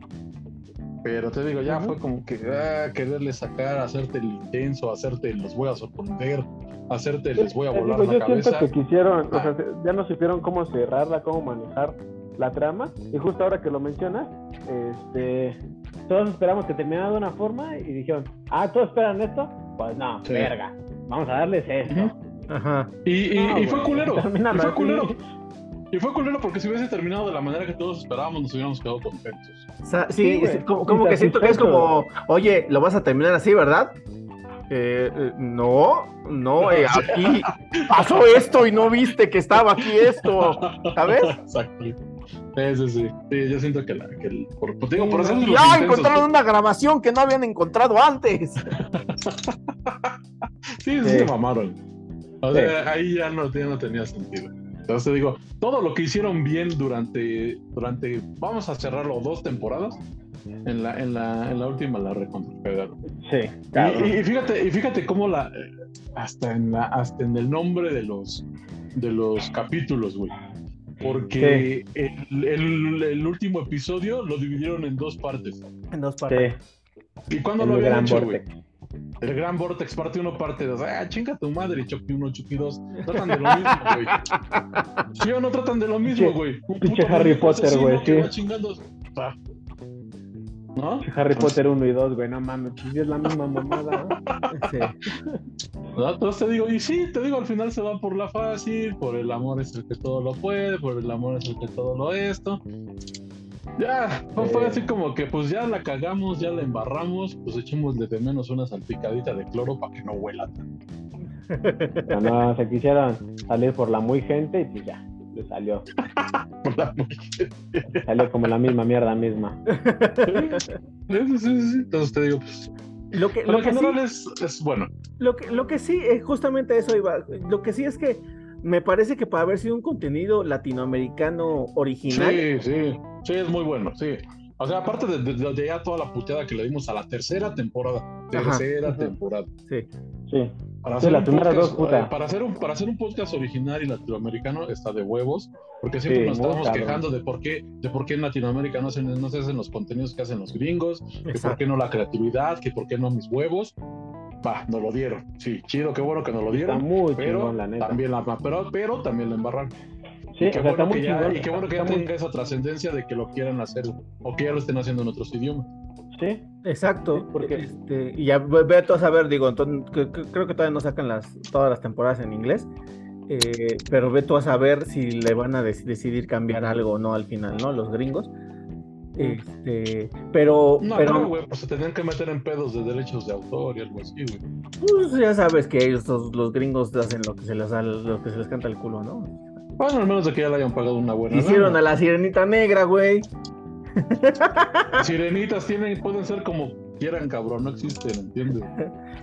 Pero te digo, ya fue como que ah, quererle sacar, hacerte el intenso, hacerte los voy a sorprender, hacerte les voy a Te volar digo, la yo siento cabeza. que quisieron, o Ah. sea, ya no supieron cómo cerrarla, cómo manejar la trama. Y justo ahora que lo mencionas, este, todos esperamos que terminara de una forma y dijeron, ah, ¿todos esperan esto? Pues no, Sí. verga, vamos a darles esto. Ajá. Y, y- No, y fue culero. Y fue así. culero. Y fue culero porque si hubiese terminado de la manera que todos esperábamos, nos hubiéramos quedado contentos. O sea, Sí, como, que siento que es como, oye, lo vas a terminar así, ¿verdad? Eh, eh, no, no, eh, aquí pasó esto y no viste que estaba aquí esto, ¿sabes? Exacto. Sí, sí, sí. Sí, yo siento que, la, que el, por, digo, por eso Ya intensos, encontraron una grabación que no habían encontrado antes. Sí, sí, Sí. se mamaron. O sea, ahí ya no, ya no tenía sentido. Entonces te digo, todo lo que hicieron bien durante, durante, vamos a cerrarlo, dos temporadas, en la, en la, en la última la recontracagaron. Sí, Y, cabrón. y- y fíjate, y fíjate cómo la, hasta en la, hasta en el nombre de los, de los capítulos, güey. Porque el, el- el último episodio lo dividieron en dos partes. En dos partes. Sí, ¿Y cuándo el lo habían gran hecho, güey? El Gran Vortex, parte 1, parte 2. Ah, chinga tu madre, Chucky 1, Chucky 2. Tratan de lo mismo, güey. ¿Sí o no tratan de lo mismo, güey? Un pinche Harry Potter, güey, sí. va chingando. ¿No? Harry Potter 1 y 2, güey, no mames, es la misma mamada. ¿no? Sí. Entonces te digo, y sí, te digo, al final se va por la fácil, por el amor es el que todo lo puede, por el amor es el que todo lo esto. Ya, fue fue Sí. así como que pues ya la cagamos, ya la embarramos, pues echémosle de menos una salpicadita de cloro para que no huela tanto. Pero no, se quisieron salir por la muy gente y pues ya, le salió. Salió como la misma mierda misma. Sí, sí, sí, sí. Entonces te digo, pues, Lo que, lo que sí, es, es bueno. lo que, lo que sí, eh, justamente eso iba. Lo que sí es que me parece que para haber sido un contenido latinoamericano original, Sí, sí, sí, es muy bueno, sí. O sea, aparte de, de- de ya toda la puteada que le dimos a la tercera temporada, tercera Ajá. temporada. sí. Sí, Para hacer, primeras podcast, dos, puta. eh, para, hacer un, para hacer un podcast original y latinoamericano está de huevos, porque siempre Sí, nos estábamos cabrón. quejando de por qué, de por qué en Latinoamérica no se, no se hacen los contenidos que hacen los gringos, que por Exacto. qué no la creatividad, que por qué no mis huevos. Va, nos lo dieron. Sí, chido, qué bueno que nos lo está dieron. muy Pero chingón, la neta. también la pero, pero también la embarraron. Sí, Y o qué sea, está bueno que muy ya, chingón. y qué bueno que ya muy- tenga esa trascendencia de que lo quieran hacer o que ya lo estén haciendo en otros idiomas. Sí, Exacto, Sí, porque- este, y ya ve, a saber, digo, entonces, creo que todavía no sacan las, todas las temporadas en inglés, eh, pero ve tú a saber si le van a dec- decidir cambiar algo o no al final, ¿no? Los gringos. Este, pero, No, pero güey, pues se tenían que meter en pedos de derechos de autor y algo así, güey. pues, ya sabes que ellos, los, los gringos, hacen lo que se les da, lo que se les canta el culo, ¿no? Bueno, al menos de que ya le hayan pagado una buena. Hicieron a la sirenita negra, güey. Sirenitas tienen, pueden ser como quieran, cabrón, no existen, ¿entiendes?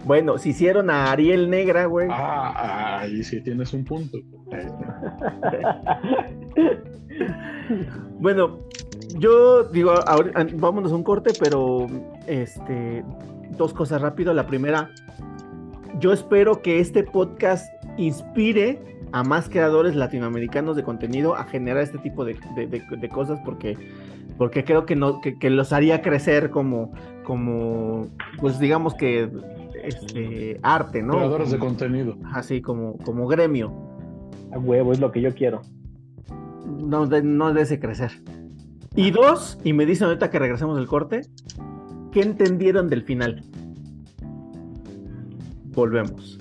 Bueno, si hicieron a Ariel negra, güey. Ah, ahí sí tienes un punto. Bueno, yo digo, an- vámonos a un corte, pero este, dos cosas rápido. La primera, yo espero que este podcast inspire a más creadores latinoamericanos de contenido a generar este tipo de, de- de- de cosas porque, porque creo que, no, que, que los haría crecer como, como, pues digamos que este, arte, ¿no? Creadores de contenido. Así como, como gremio. a huevo, es lo que yo quiero. no, de, no de ese crecer. Y dos, y me dicen ahorita que regresemos del corte, ¿qué entendieron del final? Volvemos.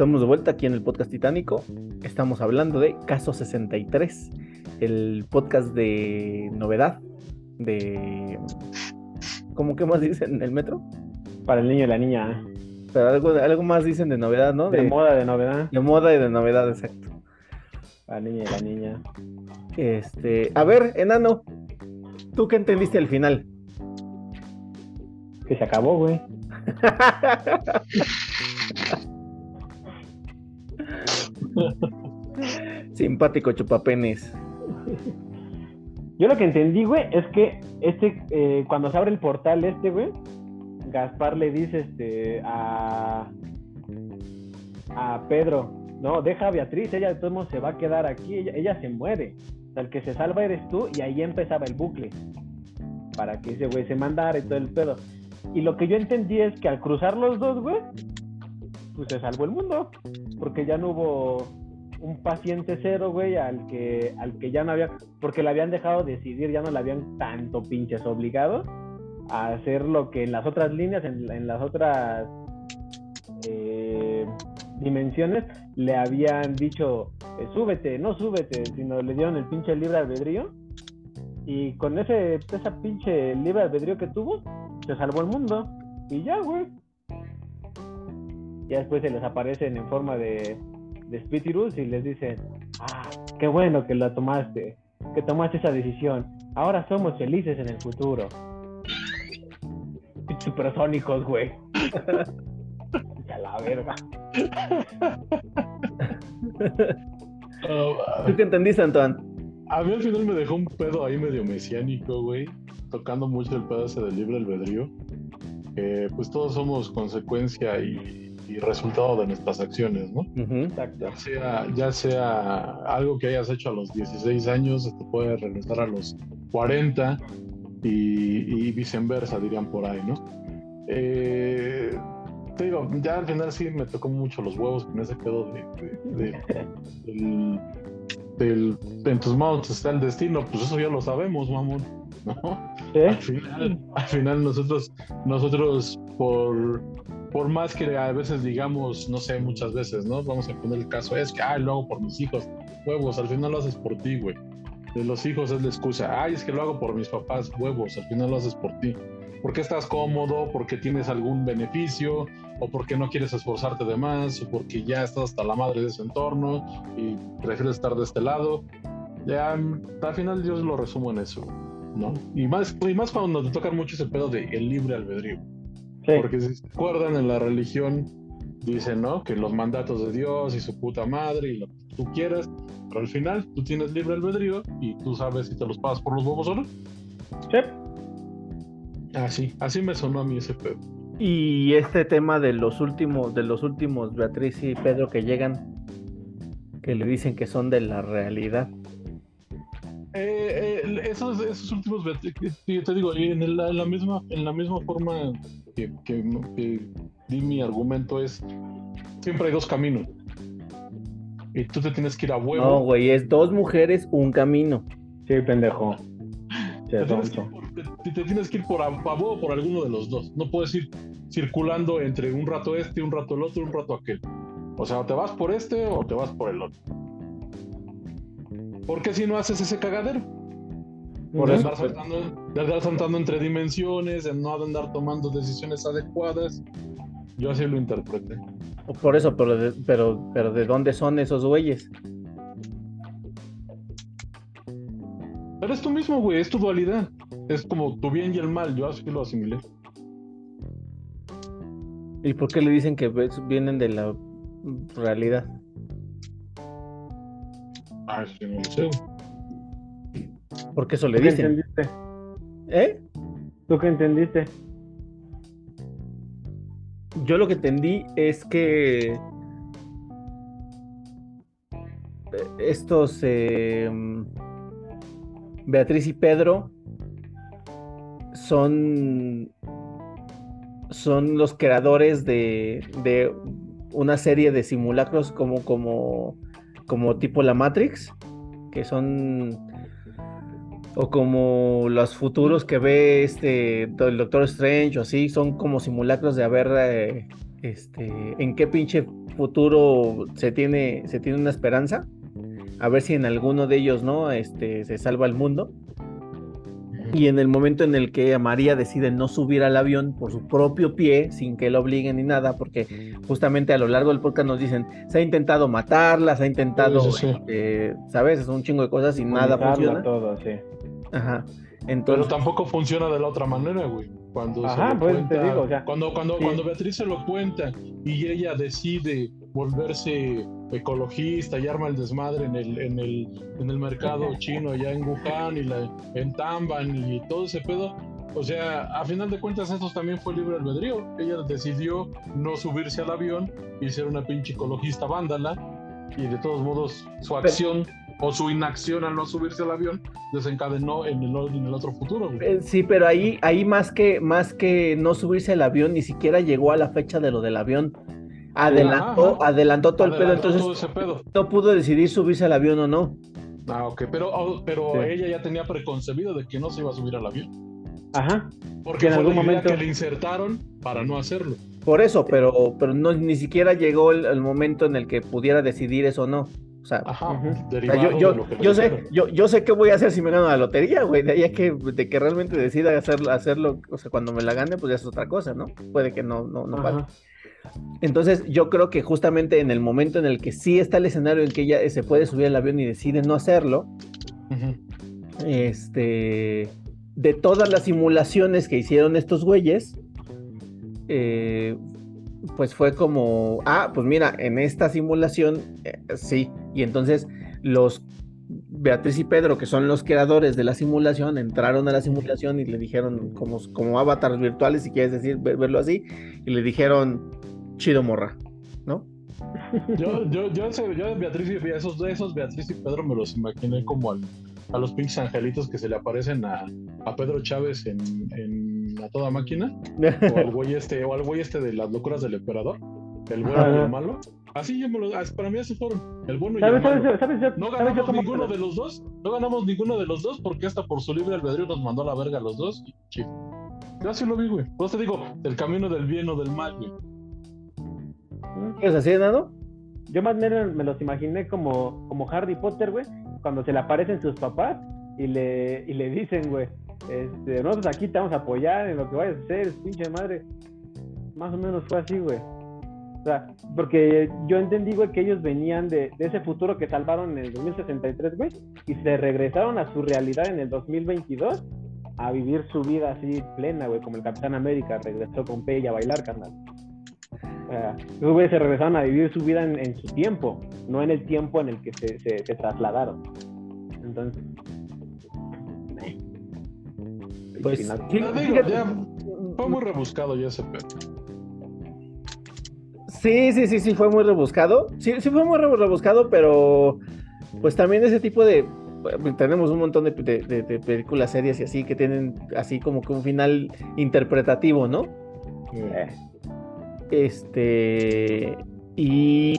Estamos de vuelta aquí en el podcast titánico. Estamos hablando de Caso 63, el podcast de novedad de ¿cómo que más dicen en el metro? Para el niño y la niña. Pero algo, algo más dicen de novedad, ¿no? De De, moda, de novedad. de moda y de novedad, exacto. Para el niño y la niña. Este, a ver, enano, ¿tú qué entendiste al final? Que se acabó, güey. Simpático chupapenes. Yo lo que entendí, güey, es que este, eh, cuando se abre el portal este, güey, Gaspar le dice este a, a Pedro, no, deja a Beatriz, ella de todos modos se va a quedar aquí, ella, ella se muere. O sea, el que se salva eres tú, y ahí empezaba el bucle. Para que ese güey se mandara y todo el pedo. Y lo que yo entendí es que al cruzar los dos, güey, pues se salvó el mundo. Porque ya no hubo un paciente cero, güey, al que, al que ya no había, porque le habían dejado decidir, ya no le habían tanto pinches obligado a hacer lo que en las otras líneas, en, en las otras eh, dimensiones, le habían dicho, eh, súbete, no súbete, sino le dieron el pinche libre albedrío Y con ese, esa pinche libre albedrío que tuvo, se salvó el mundo. Y ya, güey. Ya después se les aparecen en forma de, de Spitirus y les dicen, ah, qué bueno que la tomaste, que tomaste esa decisión. Ahora somos felices en el futuro. Supersónicos, güey. a la verga. Oh, ¿Tú qué entendiste, Antoine? a mí al final me dejó un pedo ahí medio mesiánico, güey. Tocando mucho el pedo ese del libre albedrío. Que pues todos somos consecuencia y, y resultado de nuestras acciones, ¿no? Ya sea, ya sea algo que hayas hecho a los 16 años, te puede regresar a los 40 y, y viceversa, dirían por ahí, ¿no? Eh, te digo, ya al final sí me tocó mucho los huevos con ese pedo de, de- de- del, del- en tus manos está el destino, pues eso ya lo sabemos, mamón, ¿no? ¿Sí? Al final, al final nosotros, nosotros por, por más que a veces digamos, no sé, muchas veces, ¿no? Vamos a poner el caso, es que, ay, lo hago por mis hijos, huevos, al final lo haces por ti, güey. De los hijos es la excusa, ay, es que lo hago por mis papás, huevos, al final lo haces por ti. Porque estás cómodo, porque tienes algún beneficio, o porque no quieres esforzarte de más, o porque ya estás hasta la madre de ese entorno y prefieres estar de este lado. Ya, al final yo lo resumo en eso, ¿no? Y más, y más cuando te tocan mucho ese pedo de el libre albedrío. Sí. Porque si se acuerdan en la religión, dicen, ¿no? Que los mandatos de Dios y su puta madre y lo que tú quieras, pero al final tú tienes libre albedrío y tú sabes si te los pasas por los huevos o no. Sí. Así, así me sonó a mí ese pedo. Y este tema de los últimos, de los últimos Beatriz y Pedro que llegan, que le dicen que son de la realidad. Eh, eh, esos, esos últimos, que te digo, en la, en la misma, en la misma forma que, que, que di mi argumento es, siempre hay dos caminos. Y tú te tienes que ir a huevo. No, güey, es dos mujeres, un camino. Sí, pendejo. Sí, te, tienes que tonto. ir por, te- te tienes que ir por a, a huevo por alguno de los dos. No puedes ir circulando entre un rato este, un rato el otro, un rato aquel. O sea, o te vas por este o te vas por el otro. Porque si no haces ese cagadero? Por eso, andar, saltando, de andar saltando entre dimensiones, de no andar tomando decisiones adecuadas. Yo así lo interpreté. Por eso, pero de, pero, pero ¿de dónde son esos güeyes? Pero es tú mismo, güey, es tu dualidad. Es como tu bien y el mal, yo así lo asimilé. ¿Y por qué le dicen que ves- vienen de la realidad? Ah, sí, no lo sé. Porque eso le ¿Tú qué dicen. entendiste? ¿Eh? ¿Tú qué entendiste? Yo lo que entendí es que eh, estos eh, Beatriz y Pedro son son los creadores de, de una serie de simulacros como como como tipo la Matrix que son o como los futuros que ve este el Doctor Strange o así, son como simulacros de a ver eh, este en qué pinche futuro se tiene se tiene una esperanza. A ver si en alguno de ellos no este se salva el mundo. Y en el momento en el que María decide no subir al avión por su propio pie, sin que lo obliguen ni nada, porque justamente a lo largo del podcast nos dicen, se ha intentado matarla, se ha intentado, Sí, sí, sí. este, ¿sabes? Es un chingo de cosas y nada funciona. todo, Ajá. Pero Entonces, tampoco funciona de la otra manera, güey. Cuando Ajá, pues, cuenta, te digo, o sea, cuando, cuando, sí. cuando Beatriz se lo cuenta y ella decide volverse ecologista y arma el desmadre en el, en el, en el mercado chino allá en Wuhan y la, en Tamban y todo ese pedo. O sea, a final de cuentas esto también fue libre albedrío. Ella decidió no subirse al avión y ser una pinche ecologista vándala y de todos modos su acción o su inacción al no subirse al avión desencadenó en el, en el otro futuro. güey. eh, sí, pero ahí, ahí más que, más que no subirse al avión, ni siquiera llegó a la fecha de lo del avión. Adelantó, Ajá. adelantó todo el pedo, entonces todo ese pedo. no pudo decidir subirse al avión o no. Ah, ok, pero, oh, pero Sí. ella ya tenía preconcebido de que no se iba a subir al avión. Ajá. Porque en fue algún la idea momento- que le insertaron para no hacerlo. Por eso, pero, pero no, ni siquiera llegó el, el momento en el que pudiera decidir eso o no. O sea, Ajá, Ujú. o sea, derivado yo, yo, yo sé, yo, yo sé qué voy a hacer si me gano la lotería, güey. De ahí que, de que realmente decida hacerlo, hacerlo, o sea, cuando me la gane, pues ya es otra cosa, ¿no? Puede que no, no, no pase. Ajá. Entonces, yo creo que justamente en el momento en el que sí está el escenario en que ella se puede subir al avión y decide no hacerlo, este, de todas las simulaciones que hicieron estos güeyes, eh, pues fue como, ah, pues mira, en esta simulación, eh, sí, y entonces los Beatriz y Pedro, que son los creadores de la simulación, entraron a la simulación y le dijeron, como, como avatares virtuales, si quieres decir, ver- verlo así, y le dijeron, chido morra, ¿no? Yo, yo, yo, yo Beatriz y esos, esos Beatriz y Pedro me los imaginé como a los pinches angelitos que se le aparecen a, a Pedro Chávez en A Toda Máquina, o al güey este, o al güey este de las locuras del emperador, el bueno y el malo. Así yo me lo, para mí así fueron, el bueno y ¿Sabes, el malo. sabes, sabes, sabes, No ganamos ninguno de los dos, no ganamos ninguno de los dos porque hasta por su libre albedrío nos mandó a la verga a los dos y. Yo así lo vi, güey. Por eso te digo, el camino del bien o del mal, güey. ¿Es así, Nano? Yo más bien me los imaginé como, como Harry Potter, güey, cuando se le aparecen sus papás y le, y le dicen, güey, este, nosotros aquí te vamos a apoyar en lo que vayas a hacer, pinche madre. Más o menos fue así, güey. O sea, porque yo entendí, güey, que ellos venían de, de ese futuro que salvaron en el 2063, güey, y se regresaron a su realidad en el 2022 a vivir su vida así plena, güey, como el Capitán América regresó con Pei a bailar, carnal. O sea, esos güeyes se regresaron a vivir su vida en, en su tiempo, no en el tiempo en el que se, se- se trasladaron. Entonces. Pues, Final. sí, No, digo, fíjate- ya fue muy rebuscado ya ese pedo. Sí, sí, sí, sí, fue muy rebuscado. Sí, sí fue muy re- rebuscado, pero pues también ese tipo de... pues, Tenemos un montón de, de- de- de películas, series y así que tienen así como que un final interpretativo, ¿no? Eh, Este... Y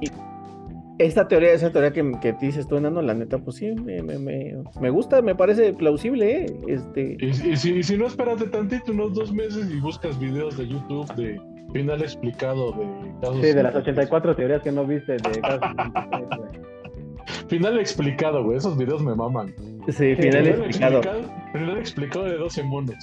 esta teoría, esa teoría que, que dices tú, Enano, la neta, pues sí, me, me- me- me gusta, me parece plausible, ¿eh? Este... Y, y si, y si no espérate tantito, unos dos meses y buscas videos de YouTube de final explicado de casos. sí, de las 84 teorías que no viste de casos 83, güey. Final explicado, güey. Esos videos me maman. Sí, final explicado. Final explicado de 12 monos.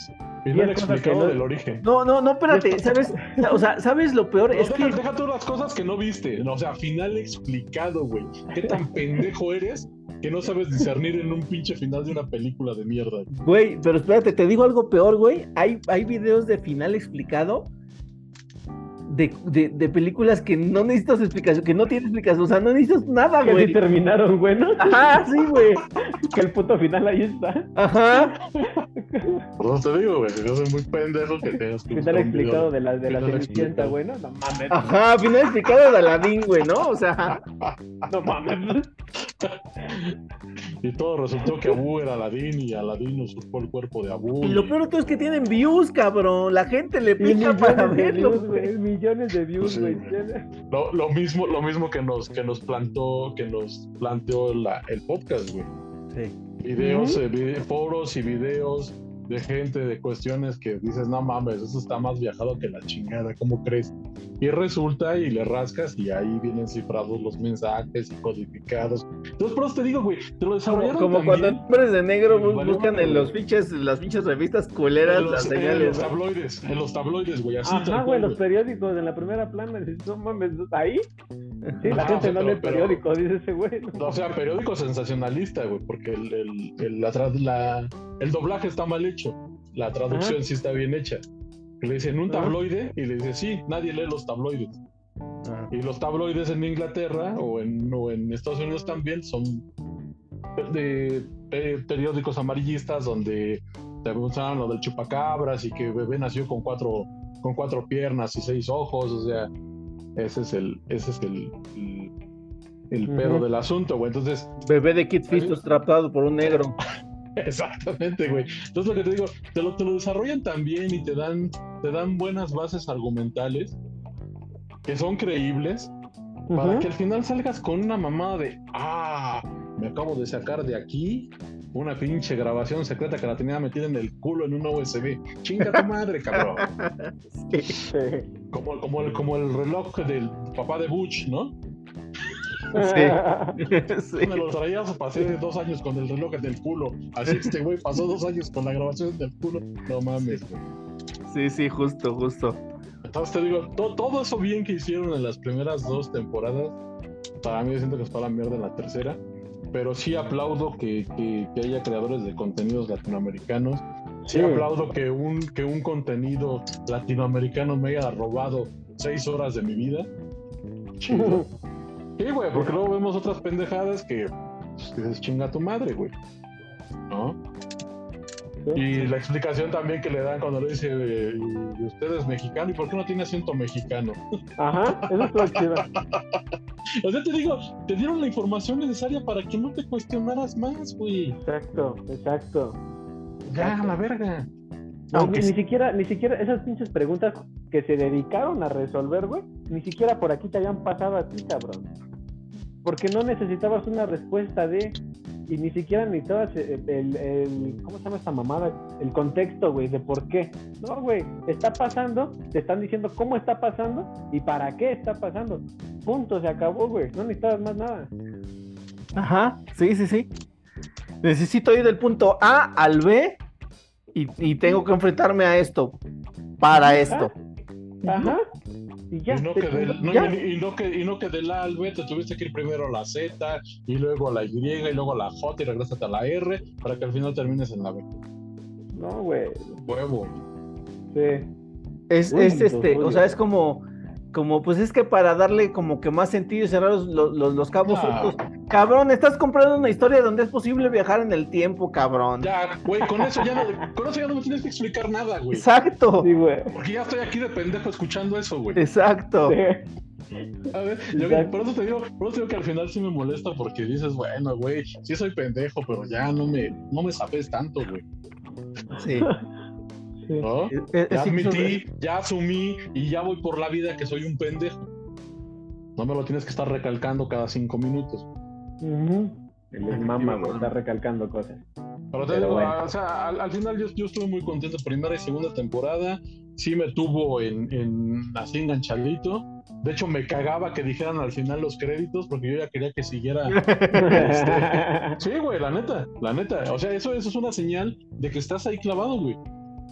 Diez Final cosas que explicado no- del origen. No, no, no, espérate, ¿sabes? O sea, ¿sabes lo peor? No, Es deja, que... deja tú las cosas que no viste. No, o sea, final explicado, güey. ¿Qué tan pendejo eres que no sabes discernir en un pinche final de una película de mierda? Güey, pero espérate, te digo algo peor, güey. Hay, hay videos de final explicado de, de, de películas que no necesitas explicación, que no tienen explicación, o sea, no necesitas nada, Que sí güey. terminaron, güey, ¿no? Ajá, sí, güey. Que el puto final ahí está. Ajá. Por eso te digo, güey. Yo soy muy pendejo que tengas que Final video. explicado de la, de la Cenicienta, explicado. güey, ¿no? No mames. Ajá, final explicado de Aladín, güey, ¿no? O sea, No mames. Y todo resultó que Abu era Aladín y Aladín usurpó el cuerpo de Abu. y lo peor de todo es que tienen views, cabrón. La gente le pica para verlo, güey. Millones de views, Sí, güey. Lo, lo mismo, lo mismo que nos, que nos plantó, que nos planteó la- el podcast, güey. Sí. Videos, eh, vide- foros y videos de gente, de cuestiones que dices, no mames, eso está más viajado que la chingada, ¿cómo crees? Y resulta y le rascas y ahí vienen cifrados los mensajes y codificados. Entonces, por eso te digo, güey, te lo Como, desarrollaron como también cuando hombres de negro bu- Valió buscan en los pinches, las pinches revistas culeras las los, en señales. los tabloides, en los tabloides, güey, así Ajá, güey, los periódicos en la primera plana. dices, No mames, ahí. Sí, la Ajá, gente o sea, no lee pero- periódicos, dice ese güey. No, O sea, periódico sensacionalista, güey, porque el, el, el, la la- el doblaje está mal hecho, la traducción Ajá. sí está bien hecha. Le dicen un Ajá. tabloide y le dice, sí, nadie lee los tabloides. Ah. Y los tabloides en Inglaterra o en, o en Estados Unidos también son de pe- periódicos amarillistas donde te usaban lo del chupacabras y que bebé nació con cuatro, con cuatro piernas y seis ojos, o sea, ese es el, ese es el, el, el pedo Ujú. del asunto, güey. Entonces, Bebé de Kid Fistos atrapado por un negro. Exactamente, güey. Entonces lo que te digo, te lo, te lo desarrollan también y te dan, te dan buenas bases argumentales que son creíbles para Ujú. que al final salgas con una mamada de, ah, me acabo de sacar de aquí una pinche grabación secreta que la tenía metida en el culo en una USB. Chinga tu madre, cabrón. Sí. Como, como, el, como el reloj del papá de Butch, ¿no? Sí. Me lo traías, pasé de dos años con el reloj en el culo. Así que este güey pasó dos años con la grabación del culo. No mames, güey. Sí, sí, justo, justo. Entonces te digo, to- todo eso bien que hicieron en las primeras dos temporadas, para mí yo siento que está la mierda en la tercera. Pero sí aplaudo que, que- que haya creadores de contenidos latinoamericanos. Sí, Sí. aplaudo que un, que un contenido latinoamericano me haya robado seis horas de mi vida. Chido. Sí, güey, porque luego vemos otras pendejadas que pues, dices, chinga tu madre, güey. ¿No? Y la explicación también que le dan cuando le dice, eh, ¿y usted es mexicano? ¿Y por qué no tiene acento mexicano? Ajá, eso estuvo chido. O sea, te digo, te dieron la información necesaria para que no te cuestionaras más, güey. Exacto, exacto. Ya, la verga. No, Aunque ni, siquiera, ni siquiera esas pinches preguntas que se dedicaron a resolver, güey, ni siquiera por aquí te habían pasado a ti, cabrón. Porque no necesitabas una respuesta de, y ni siquiera necesitabas el, el- el- ¿cómo se llama esta mamada? El contexto, güey, de por qué. No, güey, está pasando, te están diciendo cómo está pasando y para qué está pasando. Punto, se acabó, güey, no necesitabas más nada. Ajá, sí, sí, sí. Necesito ir del punto A al B y, y tengo que enfrentarme a esto. Para esto. Ajá. Y ya. y, no te que del, chingó. no, ya. y, y no que, y no que del A al B te tuviste que ir primero a la Z, y luego a la Y, y luego a la J, y regresate a la R, para que al final termines en la B. No, güey. Huevo. Sí. Es, Uy, es este, Julio. o sea, es como, como, pues es que para darle como que más sentido y cerrar los, los, los cabos sueltos. Cabrón, estás comprando una historia donde es posible viajar en el tiempo, cabrón. Ya, güey, con eso ya no, con eso ya no me tienes que explicar nada, güey. Exacto, Sí, güey. Porque ya estoy aquí de pendejo escuchando eso, güey. exacto. Sí. A ver, yo- por eso te digo, por eso te digo que al final sí me molesta porque dices, bueno, güey, sí soy pendejo, pero ya no me, no me sabes tanto, güey. Sí. Sí. ¿No? Es- es- Ya es- admití, ya asumí y ya voy por la vida que soy un pendejo. No me lo tienes que estar recalcando cada cinco minutos. Ujú. El mama, güey, está recalcando cosas. Pero te Pero digo, bueno. o sea, al, al final yo, yo estuve muy contento. Primera y segunda temporada, sí me tuvo en, en así enganchadito. De hecho, me cagaba que dijeran al final los créditos porque yo ya quería que siguiera. Sí, güey, la neta, la neta. O sea, eso, eso es una señal de que estás ahí clavado, güey.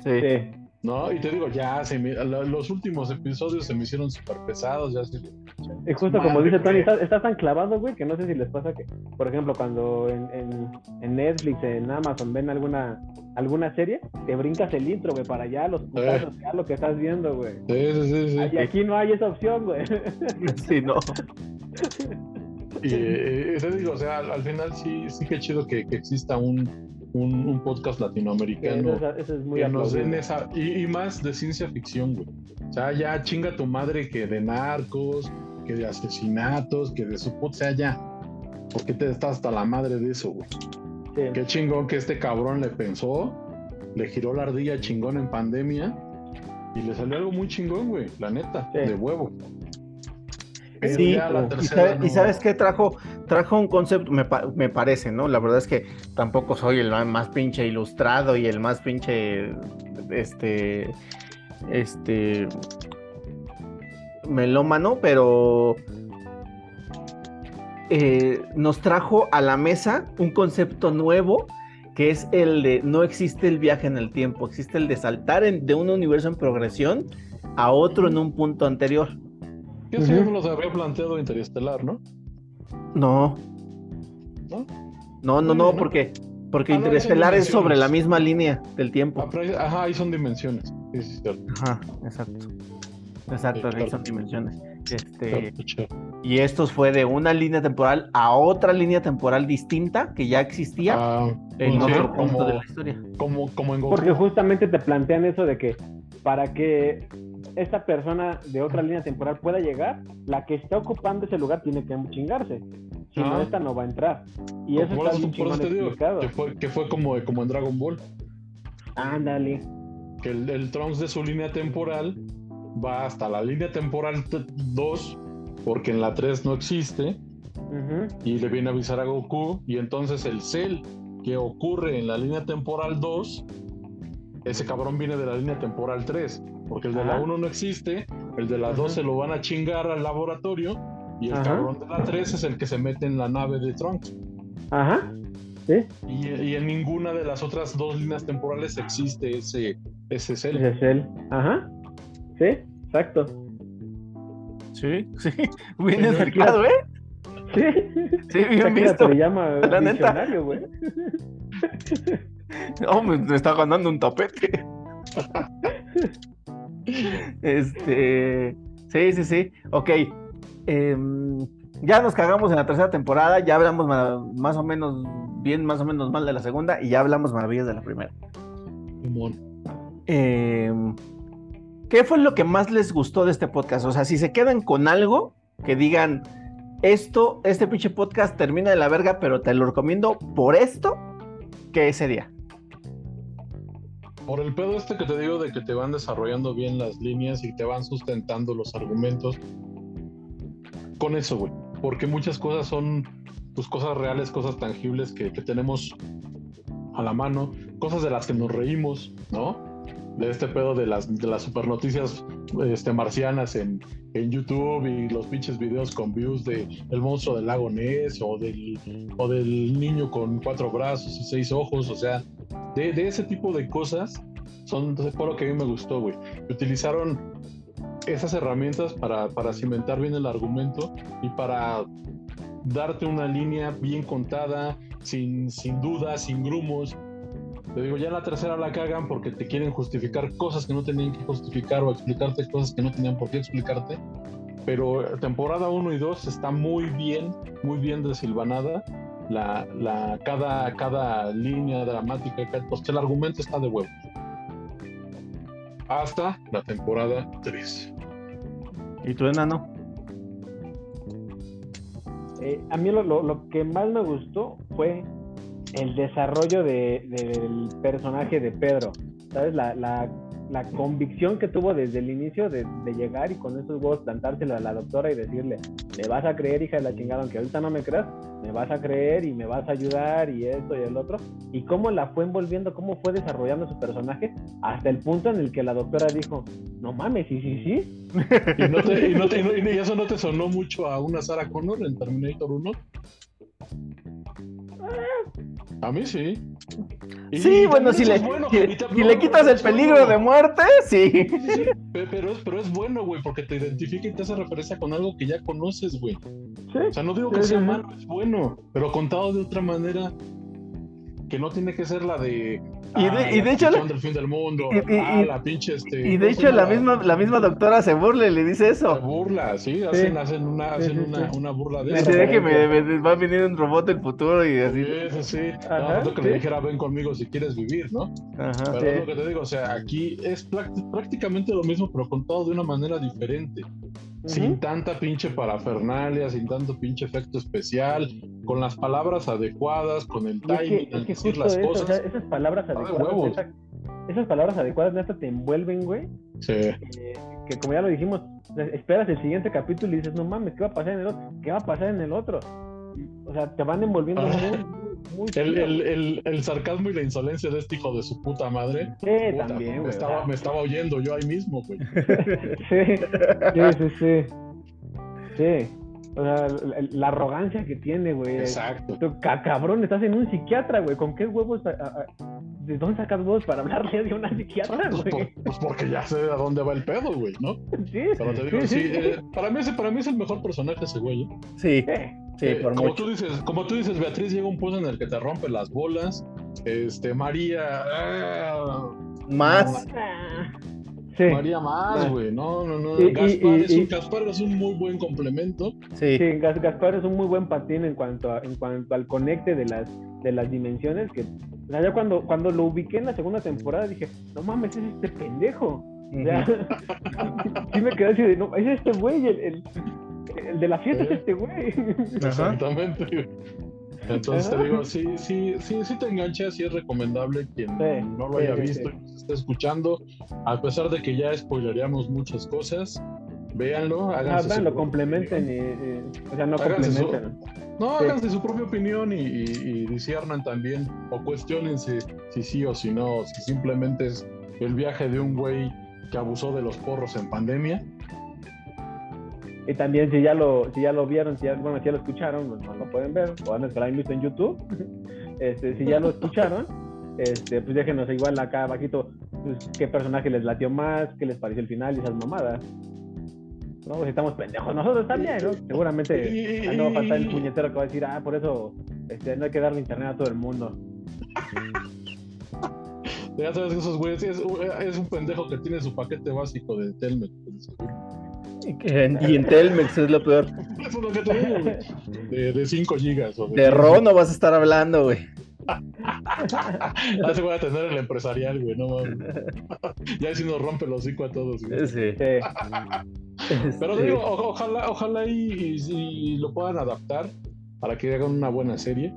Sí. Sí. ¿No? Y te digo, ya, se me- lo- los últimos episodios se me hicieron súper pesados. Ya así, Y justo como dice Tony, estás, estás tan clavado, güey, que no sé si les pasa que, por ejemplo, cuando en, en, en Netflix, en Amazon ven alguna alguna serie, te brincas el intro, güey, para allá, los putazos, ya lo que estás viendo, güey. Sí, sí, sí. sí. Y aquí no hay esa opción, güey. Sí, no. Y eh, te digo, o sea, al, al final sí, sí que chido que, que exista un, un, un podcast latinoamericano Eso, es- eso es muy que nos den esa. Y, y más de ciencia ficción, güey. O sea, ya chinga tu madre que de narcos, que de asesinatos, que de su o sea, ya. Porque te estás hasta la madre de eso, güey. Sí. Qué chingón que este cabrón le pensó, le giró la ardilla chingón en pandemia y le salió algo muy chingón, güey, la neta, Sí. de huevo. Sí, ya la y, sabes qué trajo, trajo un concepto, me, pa- me parece, ¿no? La verdad es que tampoco soy el más pinche ilustrado y el más pinche, este, este, melómano, pero eh, nos trajo a la mesa un concepto nuevo que es el de no existe el viaje en el tiempo, existe el de saltar en- de un universo en progresión a otro en un punto anterior. Que eso ya Ujú. me los había planteado Interestelar, ¿no? No. ¿No? No, no, no, porque, porque Ah, Interestelar es sobre la misma línea del tiempo. Ah, ajá, ahí son dimensiones. Sí, sí, cierto. Ajá, exacto. Exacto, Sí, ahí claro. son dimensiones. Este, y estos fue de una línea temporal a otra línea temporal distinta que ya existía Ah, en sí, otro punto como, de la historia. como, como en Goku. Porque justamente te plantean eso de que para que esta persona de otra línea temporal pueda llegar, la que está ocupando ese lugar tiene que chingarse. Si no, Ah. esta no va a entrar. Y eso por está eso, bien eso chingón te digo explicado. que fue, que fue como, como en Dragon Ball. Ándale. Que el, el Trunks de su línea temporal va hasta la línea temporal 2, porque en la 3 no existe, y le viene a avisar a Goku, y entonces el Cell que ocurre en la línea temporal 2, ese cabrón viene de la línea temporal 3, porque el de la Ajá. 1 no existe, el de la Ujú. 2 se lo van a chingar al laboratorio, Y el Ajá. cabrón de la 3 es el que se mete en la nave de Trunks. Ajá. Sí, Y, y en ninguna de las otras dos líneas temporales existe ese, ese cel. ese es él. Ajá. Sí, exacto. Sí, sí. Bien Sí, ¿eh? Sí. Sí, bien Shakira visto. te llama La neta. diccionario, güey. Oh, me, me está ganando un tapete. este. Sí, sí, sí. Ok. Em, ya nos cagamos en la tercera temporada. Ya hablamos más o menos bien, más o menos mal de la segunda. Y ya hablamos maravillas de la primera. Em, ¿Qué fue lo que más les gustó de este podcast? O sea, si se quedan con algo, que digan, esto, este pinche podcast termina de la verga, pero te lo recomiendo por esto, ¿qué sería? Por el pedo este que te digo de que te van desarrollando bien las líneas y te van sustentando los argumentos. Con eso, güey. Porque muchas cosas son pues cosas reales, cosas tangibles que, que tenemos a la mano, cosas de las que nos reímos, ¿no? De este pedo de las, de las super este, marcianas en, en YouTube y los pinches videos con views de el monstruo del lago Ness o del, o del niño con cuatro brazos y seis ojos, o sea, de, de ese tipo de cosas son fue lo que a mí me gustó, güey. Utilizaron esas herramientas para, para cimentar bien el argumento y para darte una línea bien contada, sin, sin dudas, sin grumos. Te digo, ya en la tercera la cagan porque te quieren justificar cosas que no tenían que justificar o explicarte cosas que no tenían por qué explicarte. Pero temporada 1 y 2 está muy bien, muy bien desilvanada. La, la, cada, cada línea dramática, cada- pues el argumento está de huevo. Hasta la temporada 3. ¿Y tú, enano? Eh, a mí lo, lo- lo que más me gustó fue el desarrollo de- del personaje de Pedro. ¿Sabes? La, la- la convicción que tuvo desde el inicio de, llegar y con esos huevos plantárselo a la doctora y decirle, me vas a creer, hija de la chingada, aunque ahorita no me creas, me vas a creer y me vas a ayudar y esto y el otro. Y cómo la fue envolviendo, cómo fue desarrollando su personaje hasta el punto en el que la doctora dijo, no mames, sí, sí, sí. ¿Y, no te- eso no te sonó mucho a una Sarah Connor en Terminator 1? A mí sí. Y- Sí, bueno, si le, bueno, si, le quitas el peligro bueno. de muerte, sí. Sí, pe- pero, es, pero es bueno, güey, porque te identifica y te hace referencia con algo que ya conoces, güey. Sí. O sea, no digo que sea malo, es bueno, pero contado de otra manera que no tiene que ser la de. Y de- ah, y de la hecho la- del fin del mundo. y- y- ah, la pinche este. Y de ¿cómo se hecho la llama? misma, la misma doctora se burla y le dice Se eso. burla, sí, hacen, Sí. hacen una, hacen una, una burla de eso. Que me, me- va a venir un robot del futuro y así. Sí, sí, sí. Ajá, No, faltó que sí. le dijera ven conmigo si quieres vivir, ¿no? Ajá. Pero Sí. es lo que te digo, o sea, aquí es práct- prácticamente lo mismo, pero contado de una manera diferente. Sin tanta pinche parafernalia, sin tanto pinche efecto especial, con las palabras adecuadas, con el es timing, que, al es que decir las eso, o cosas. sea, esas palabras de adecuadas, esas palabras adecuadas neta te envuelven, güey, Sí. que, que como ya lo dijimos, esperas el siguiente capítulo y dices, no mames, ¿qué va a pasar en el otro? ¿Qué va a pasar en el otro? O sea, te van envolviendo Ah. muy, muy, El, chido. el, el, el sarcasmo y la insolencia de este hijo de su puta madre. Sí, puta, también, me, güey. estaba, me estaba oyendo yo ahí mismo, güey. sí, sí, sí, sí. Sí. O sea, la, la arrogancia que tiene, güey. Exacto. Cabrón, estás en un psiquiatra, güey. ¿Con qué huevos? a- a- a- ¿De dónde sacas huevos para hablarle de una psiquiatra, Pues, güey? por- pues porque ya sé a dónde va el pedo, güey, ¿no? Sí, Pero te digo, sí, sí, sí. eh, para, mí, ese- para mí es el mejor personaje ese güey. ¿eh? Sí, Sí. Eh, por como mucho. tú dices, como tú dices, Beatriz llega un punto en el que te rompe las bolas. Este, María, ah, Más. Ah, Sí. María más, Ah. güey. No, no, no. Y- Gaspar, y- es un, y- Gaspar es un muy buen complemento. Sí. Sí, Gas- Gaspar es un muy buen patín en cuanto a, en cuanto al conecte de las de las dimensiones que o sea, yo cuando cuando lo ubiqué en la segunda temporada dije, no mames, es este pendejo. O sea, sí me quedé así de, no, es este güey, el, el, el de la fiesta es Sí. este güey. Exactamente. Entonces te digo, sí, sí, sí, sí te engancha, sí es recomendable quien Sí, no lo haya sí, visto sí. y esté escuchando, a pesar de que ya spoileríamos muchas cosas, véanlo, Ah, háganse vean, su lo complementen y, y- o sea, no Háganse su- complementen. No, Sí. háganse su propia opinión y, y, también o cuestionense si sí o si no, si simplemente es el viaje de un güey que abusó de los porros en pandemia Y también si ya lo, si ya lo vieron, si ya, bueno, si ya lo escucharon, pues no lo pueden ver, o que lo han visto en YouTube. Este, si ya lo escucharon, este, pues déjenos igual acá abajito pues, qué personaje les latió más, qué les pareció el final y esas mamadas. No, pues estamos pendejos nosotros también, ¿no? Seguramente no va a faltar el puñetero que va a decir, ah, por eso este, no hay que darle internet a todo el mundo. Ya sabes que esos güeyes es, es, un pendejo que tiene su paquete básico de Telmex. Y en Telmex es lo peor. Es lo que te digo, güey. De, de 5 gigas. O de, de Ron no vas a estar hablando, güey. ah, se voy a tener el empresarial, güey, no mames. ya si nos rompe el hocico a todos, güey. Sí. Pero digo, ojalá, ojalá y, y, lo puedan adaptar para que hagan una buena serie.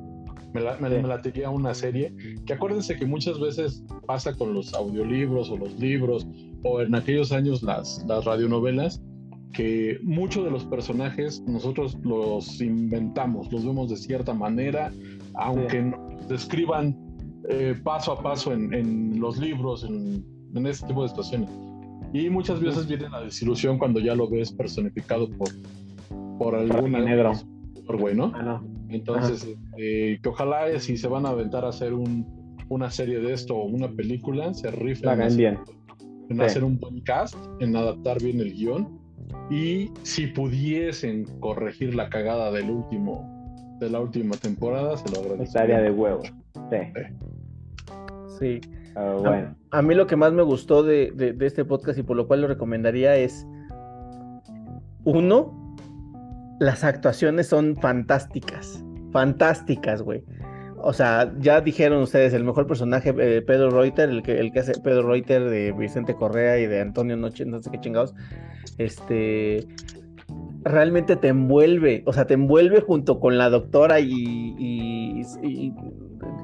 Me la, me, me una serie. Que acuérdense que muchas veces pasa con los audiolibros o los libros, o en aquellos años las, las radionovelas, que muchos de los personajes nosotros los inventamos, los vemos de cierta manera, aunque nos describan eh, paso a paso en, en los libros, en, en, este tipo de situaciones. Y muchas veces viene la desilusión cuando ya lo ves personificado por, por alguna negro. Por bueno. Ah, no. Entonces, eh, que ojalá si se van a aventar a hacer un, una serie de esto o una película, se rifen en, hacer, bien. en sí. hacer un buen cast, en adaptar bien el guion. Y si pudiesen corregir la cagada del último, de la última temporada, se lo agradecería. Estaría de huevo. Sí. Sí. Uh, bueno. a, a, mí lo que más me gustó de, de, de, este podcast y por lo cual lo recomendaría es, uno, las actuaciones son fantásticas, fantásticas, güey. O sea, ya dijeron ustedes, el mejor personaje, eh, Pedro Reuter, el que, el que hace Pedro Reuter de Vicente Correa y de Antonio Noche, no sé qué chingados, este, realmente te envuelve, o sea, te envuelve junto con la doctora y,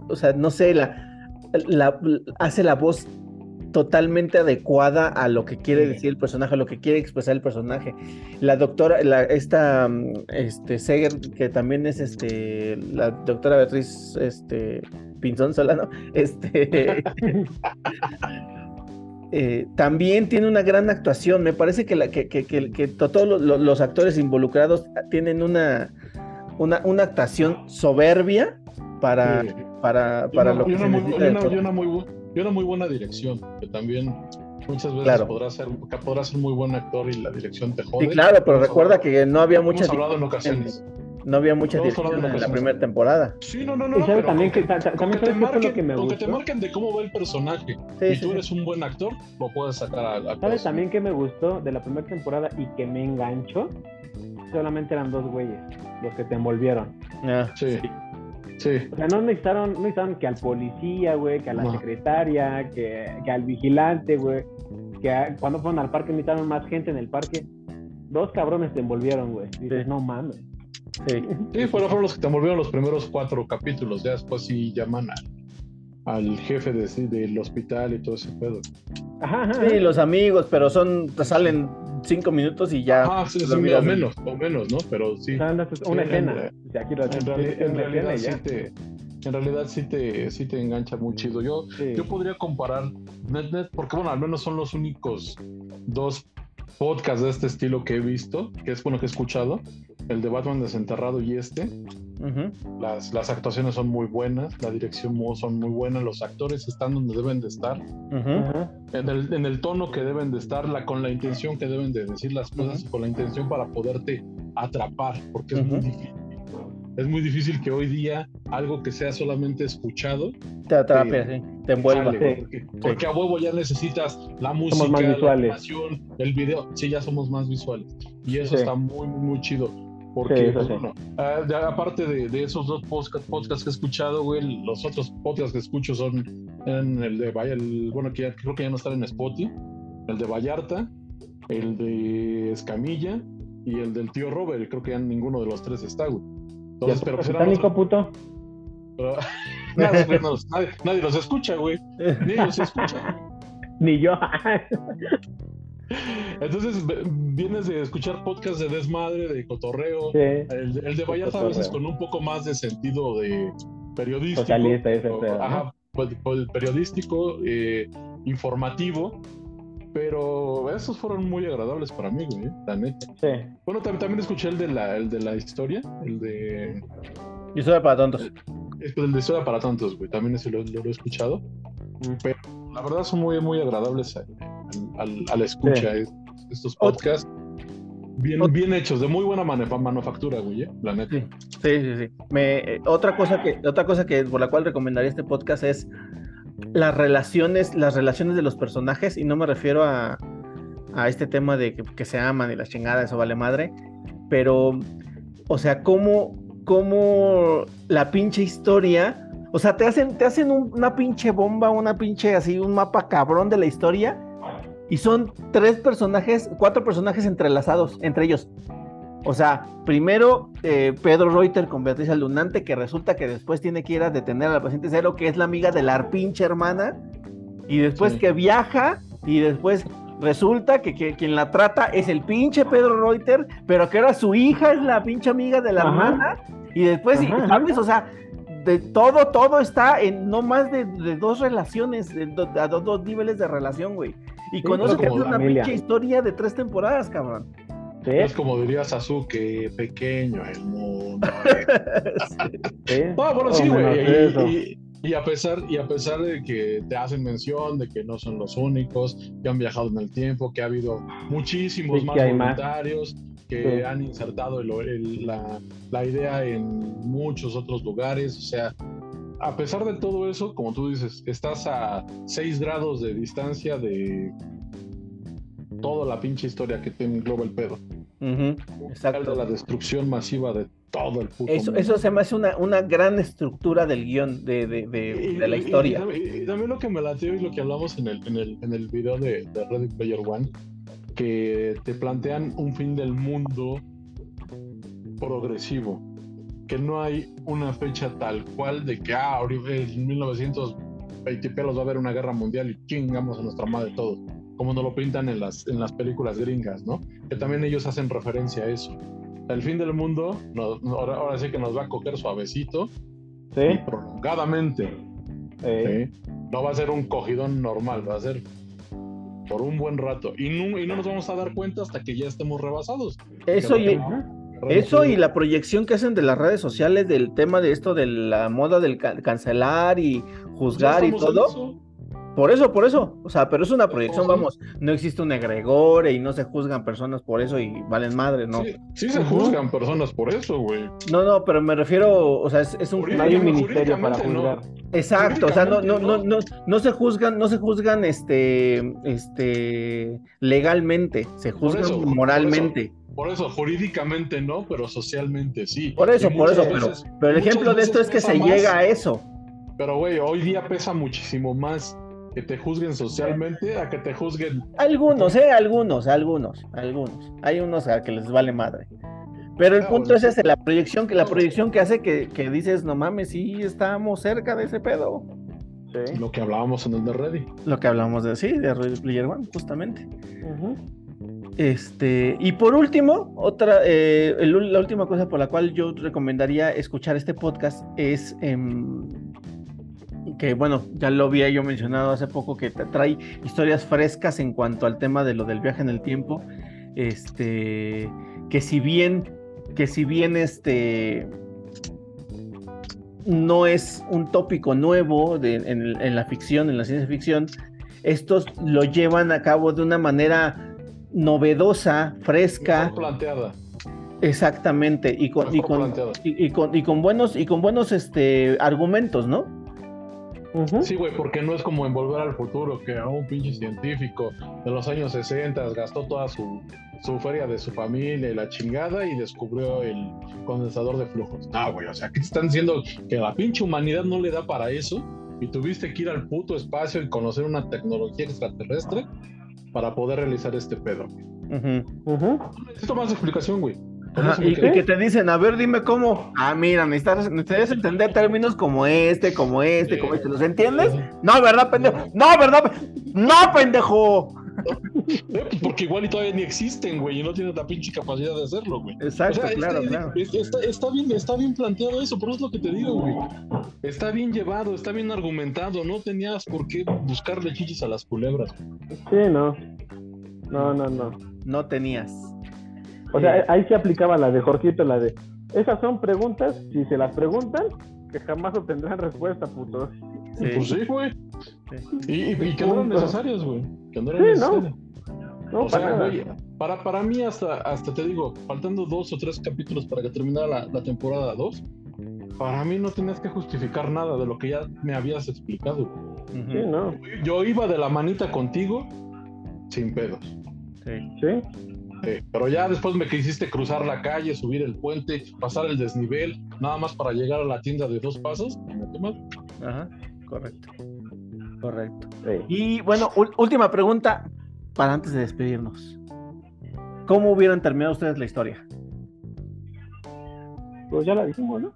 o sea, no sé, la, hace la voz totalmente adecuada a lo que quiere decir el personaje, a lo que quiere expresar el personaje. La doctora, la, esta este, Seger, que también es este, la doctora Beatriz este, Pinzón Solano, este, eh, también tiene una gran actuación. Me parece que, la, que, que, que, todos los, los, actores involucrados tienen una, una, una actuación soberbia para, sí. para, para una, lo que y se una, necesita. muy, una, y una muy, y una muy buena dirección, que también muchas veces Claro. podrá ser podrá ser muy buen actor y la dirección te jode. Sí, claro, pero recuerda hablado- que no había hemos mucha hablado en ocasiones. no había mucha Estamos dirección hablando en la primera temporada. Sí, no, no, no. Y también que- con también que te sabes qué fue lo marquen- que me gustó. te marquen de cómo va el personaje Sí, y sí, tú sí. eres un buen actor, lo puedes sacar a, a ¿Sabes también que me gustó de la primera temporada y que me enganchó? Solamente eran dos güeyes los que te envolvieron. Ah, Sí. Sí. O sea, no necesitaron, no necesitaron que al policía, güey, que a la No. secretaria, que, que al vigilante, güey, que a- cuando fueron al parque necesitaron más gente en el parque. Dos cabrones te envolvieron, güey. Dices, Sí. no mames. sí. Sí, fueron, fueron los que te envolvieron los primeros cuatro capítulos. Ya después sí llaman a- al jefe de, sí, del hospital y todo ese pedo. Ajá, ajá. Sí, los amigos, pero son, te salen cinco minutos y ya. Ah, sí, sí, o menos, o menos, ¿no? Pero sí. Sea, andas- una Sí, escena. en- aquí lo reali- realidad sí te, en realidad sí te, sí te engancha muy chido. Yo, Sí. yo podría comparar NetNet, porque bueno, al menos son los únicos dos podcasts de este estilo que he visto, que es bueno que he escuchado, el de Batman desenterrado y este. Las, las actuaciones son muy buenas, la dirección son muy buenas, los actores están donde deben de estar, en el, en el tono que deben de estar, la, con la intención que deben de decir las cosas y con la intención para poderte atrapar, porque es muy difícil. Es muy difícil que hoy día algo que sea solamente escuchado Te atrape, sí, te envuelva. Sí. porque, porque a huevo ya necesitas la más música, la animación, el video. Sí, ya somos más visuales. Y eso Sí. está muy, muy, chido. Porque, pues, bueno, ah, ya aparte de, de esos dos podcast, podcasts que he escuchado, güey, los otros podcasts que escucho son en el de el, bueno, que ya, creo que ya no están en Spotify, el de Vallarta, el de Escamilla y el del tío Robert, creo que ya ninguno de los tres está, güey. ¿Y Entonces, el pero pues británico, puto? pero- nadie, güey, no- nadie- nadie los escucha, güey. Ni ellos se escuchan. Ni yo. Entonces vienes de escuchar podcasts de desmadre, de cotorreo. sí. El, el de Vallarta a veces con un poco más de sentido de periodístico. Socialista, ese o- pedo, ¿no? ajá, pues, pues, periodístico, eh, informativo. Pero esos fueron muy agradables para mí, güey, la neta. Sí. Bueno, tam- también escuché el de la, el de la historia, el de. Era para tontos. El de historia para tontos, güey. También ese lo, lo- lo he escuchado. Mm. Pero la verdad son muy, muy agradables al, al- a la escucha es- estos podcasts. Bien, bien hechos, de muy buena manufactura, güey, eh, la neta. Sí, sí, sí. sí. Me, eh, otra cosa que, otra cosa que por la cual recomendaría este podcast es las relaciones, las relaciones de los personajes, y no me refiero a, a este tema de que, se aman y la chingada, eso vale madre, pero, o sea, cómo, cómo la pinche historia, o sea, te hacen, te hacen un- una pinche bomba, una pinche así, un mapa cabrón de la historia, y son tres personajes, cuatro personajes entrelazados entre ellos. O sea, primero eh, Pedro Reuter con Beatriz Alunante, que resulta que después tiene que ir a detener a la paciente cero, que es la amiga de la pinche hermana, y después Sí. que viaja, y después resulta que, que quien la trata es el pinche Pedro Reuter, pero que ahora su hija es la pinche amiga de la Ajá. hermana, y después, Ajá. ¿sabes? O sea, de todo, todo está en no más de, de dos relaciones, de a dos, dos niveles de relación, güey. Y Sí, con pero eso como tienes una familia. pinche historia de tres temporadas, cabrón. Sí, Es como diría Sasuke, pequeño el mundo. sí. No, bueno, O sí, güey. Y, a pesar, y a pesar de que te hacen mención de que no son los únicos, que han viajado en el tiempo, que ha habido muchísimos Sí, más que hay más. voluntarios, que Sí. han insertado el- el- la, la idea en muchos otros lugares. O sea, a pesar de todo eso, como tú dices, estás a 6 grados de distancia de toda la pinche historia que te engloba el pedo. Exacto. la destrucción masiva de todo el puto Eso, mundo. eso se me hace una, una gran estructura del guion de, de, de- Y- de la historia. Y, también- lo que me latió y lo que hablamos en el, en el, en el video de, de Ready Player One, que te plantean un fin del mundo progresivo, que no hay una fecha tal cual de que ah, ahorita en 1920 pelos va a haber una guerra mundial y chingamos a nuestra madre todos, como nos lo pintan en las, en las películas gringas, ¿no? Que también ellos hacen referencia a eso. El fin del mundo, nos- ahora, ahora sí que nos va a coger suavecito y Sí, prolongadamente. eh, ¿sí? No va a ser un cogidón normal, va a ser por un buen rato. Y no, y no nos vamos a dar cuenta hasta que ya estemos rebasados. Eso y, eso y la proyección que hacen de las redes sociales del tema de esto de la moda del ca- cancelar y juzgar y todo. Por eso, por eso. O sea, pero es una proyección, vamos. No existe un egregore y no se juzgan personas por eso y valen madre, ¿no? Sí, sí se juzgan personas por eso, güey. No, no, pero me refiero, o sea, es, es un... No hay un ministerio para no. juzgar. Exacto, o sea, no, no, no, no, no se juzgan, no se juzgan este, este, legalmente, se juzgan eso, por moralmente. Por eso, jurídicamente no, pero socialmente sí. Por eso, por eso, pero, pero el ejemplo de esto es que se más. llega a eso. Pero, güey, hoy día pesa muchísimo más que te juzguen socialmente a que te juzguen. Algunos, eh, algunos, algunos, algunos. Hay unos a que les vale madre. Pero el Ah, punto bueno, es ese, la proyección que la No. proyección que hace que, que dices, no mames, sí estamos cerca de ese pedo. Sí. Lo que hablábamos en el de Ready. Lo que hablamos de sí, de Ready Player One, justamente. Este, y por último, otra, eh, el- la última cosa por la cual yo recomendaría escuchar este podcast es em, que, bueno, ya lo había yo mencionado hace poco, que tra- trae historias frescas en cuanto al tema de lo del viaje en el tiempo. Este, que si bien, que si bien este no es un tópico nuevo de- en, en la ficción, en la ciencia ficción, estos lo llevan a cabo de una manera novedosa, fresca, Mejor planteada. exactamente, y con, y con, y con, y con buenos, y con buenos este, argumentos, ¿no? Sí, güey, porque no es como en Volver al Futuro, que a un pinche científico de los años 60 gastó toda su, su feria de su familia y la chingada y descubrió el condensador de flujos. No, güey, o sea, ¿qué te están diciendo? Que la pinche humanidad no le da para eso y tuviste que ir al puto espacio y conocer una tecnología extraterrestre para poder realizar este pedo. Ujú. No necesito más explicación, güey. Ajá, y, que te dicen, a ver, dime cómo. Ah, mira, necesitas, necesitas entender términos como este, como este, Sí. como este. ¿Los entiendes? No, ¿verdad, pendejo? No, ¿verdad? No, pendejo. Eh, porque igual y todavía ni existen, güey, y no tienes la pinche capacidad de hacerlo, güey. Exacto, O sea, claro, está, claro. es- Está, está bien, está bien planteado eso, por eso es lo que te digo, güey. Está bien llevado, está bien argumentado, no tenías por qué buscarle chichis a las culebras. Sí, no. No, no, no. No tenías. O sea, ahí se aplicaba la de Jorgito, la de. Esas son preguntas, si se las preguntan, que jamás obtendrán respuesta, putos. Sí. Pues sí, güey. Sí. Y, y- y que no eran necesarias, güey. Que no eran Sí, ¿no? necesarias. No, o sea, para nada. güey, para, para mí hasta, hasta te digo, faltando dos o tres capítulos para que terminara la, la temporada 2, para mí no tenías que justificar nada de lo que ya me habías explicado. Sí, no. Yo iba de la manita contigo sin pedos. Sí. Sí. Eh, pero ya después me quisiste cruzar la calle, subir el puente, pasar el desnivel, nada más para llegar a la tienda de dos pasos. Ajá. Correcto. Correcto. sí. Y bueno, última pregunta para antes de despedirnos. ¿Cómo hubieran terminado ustedes la historia? Pues ya la dijimos, ¿no?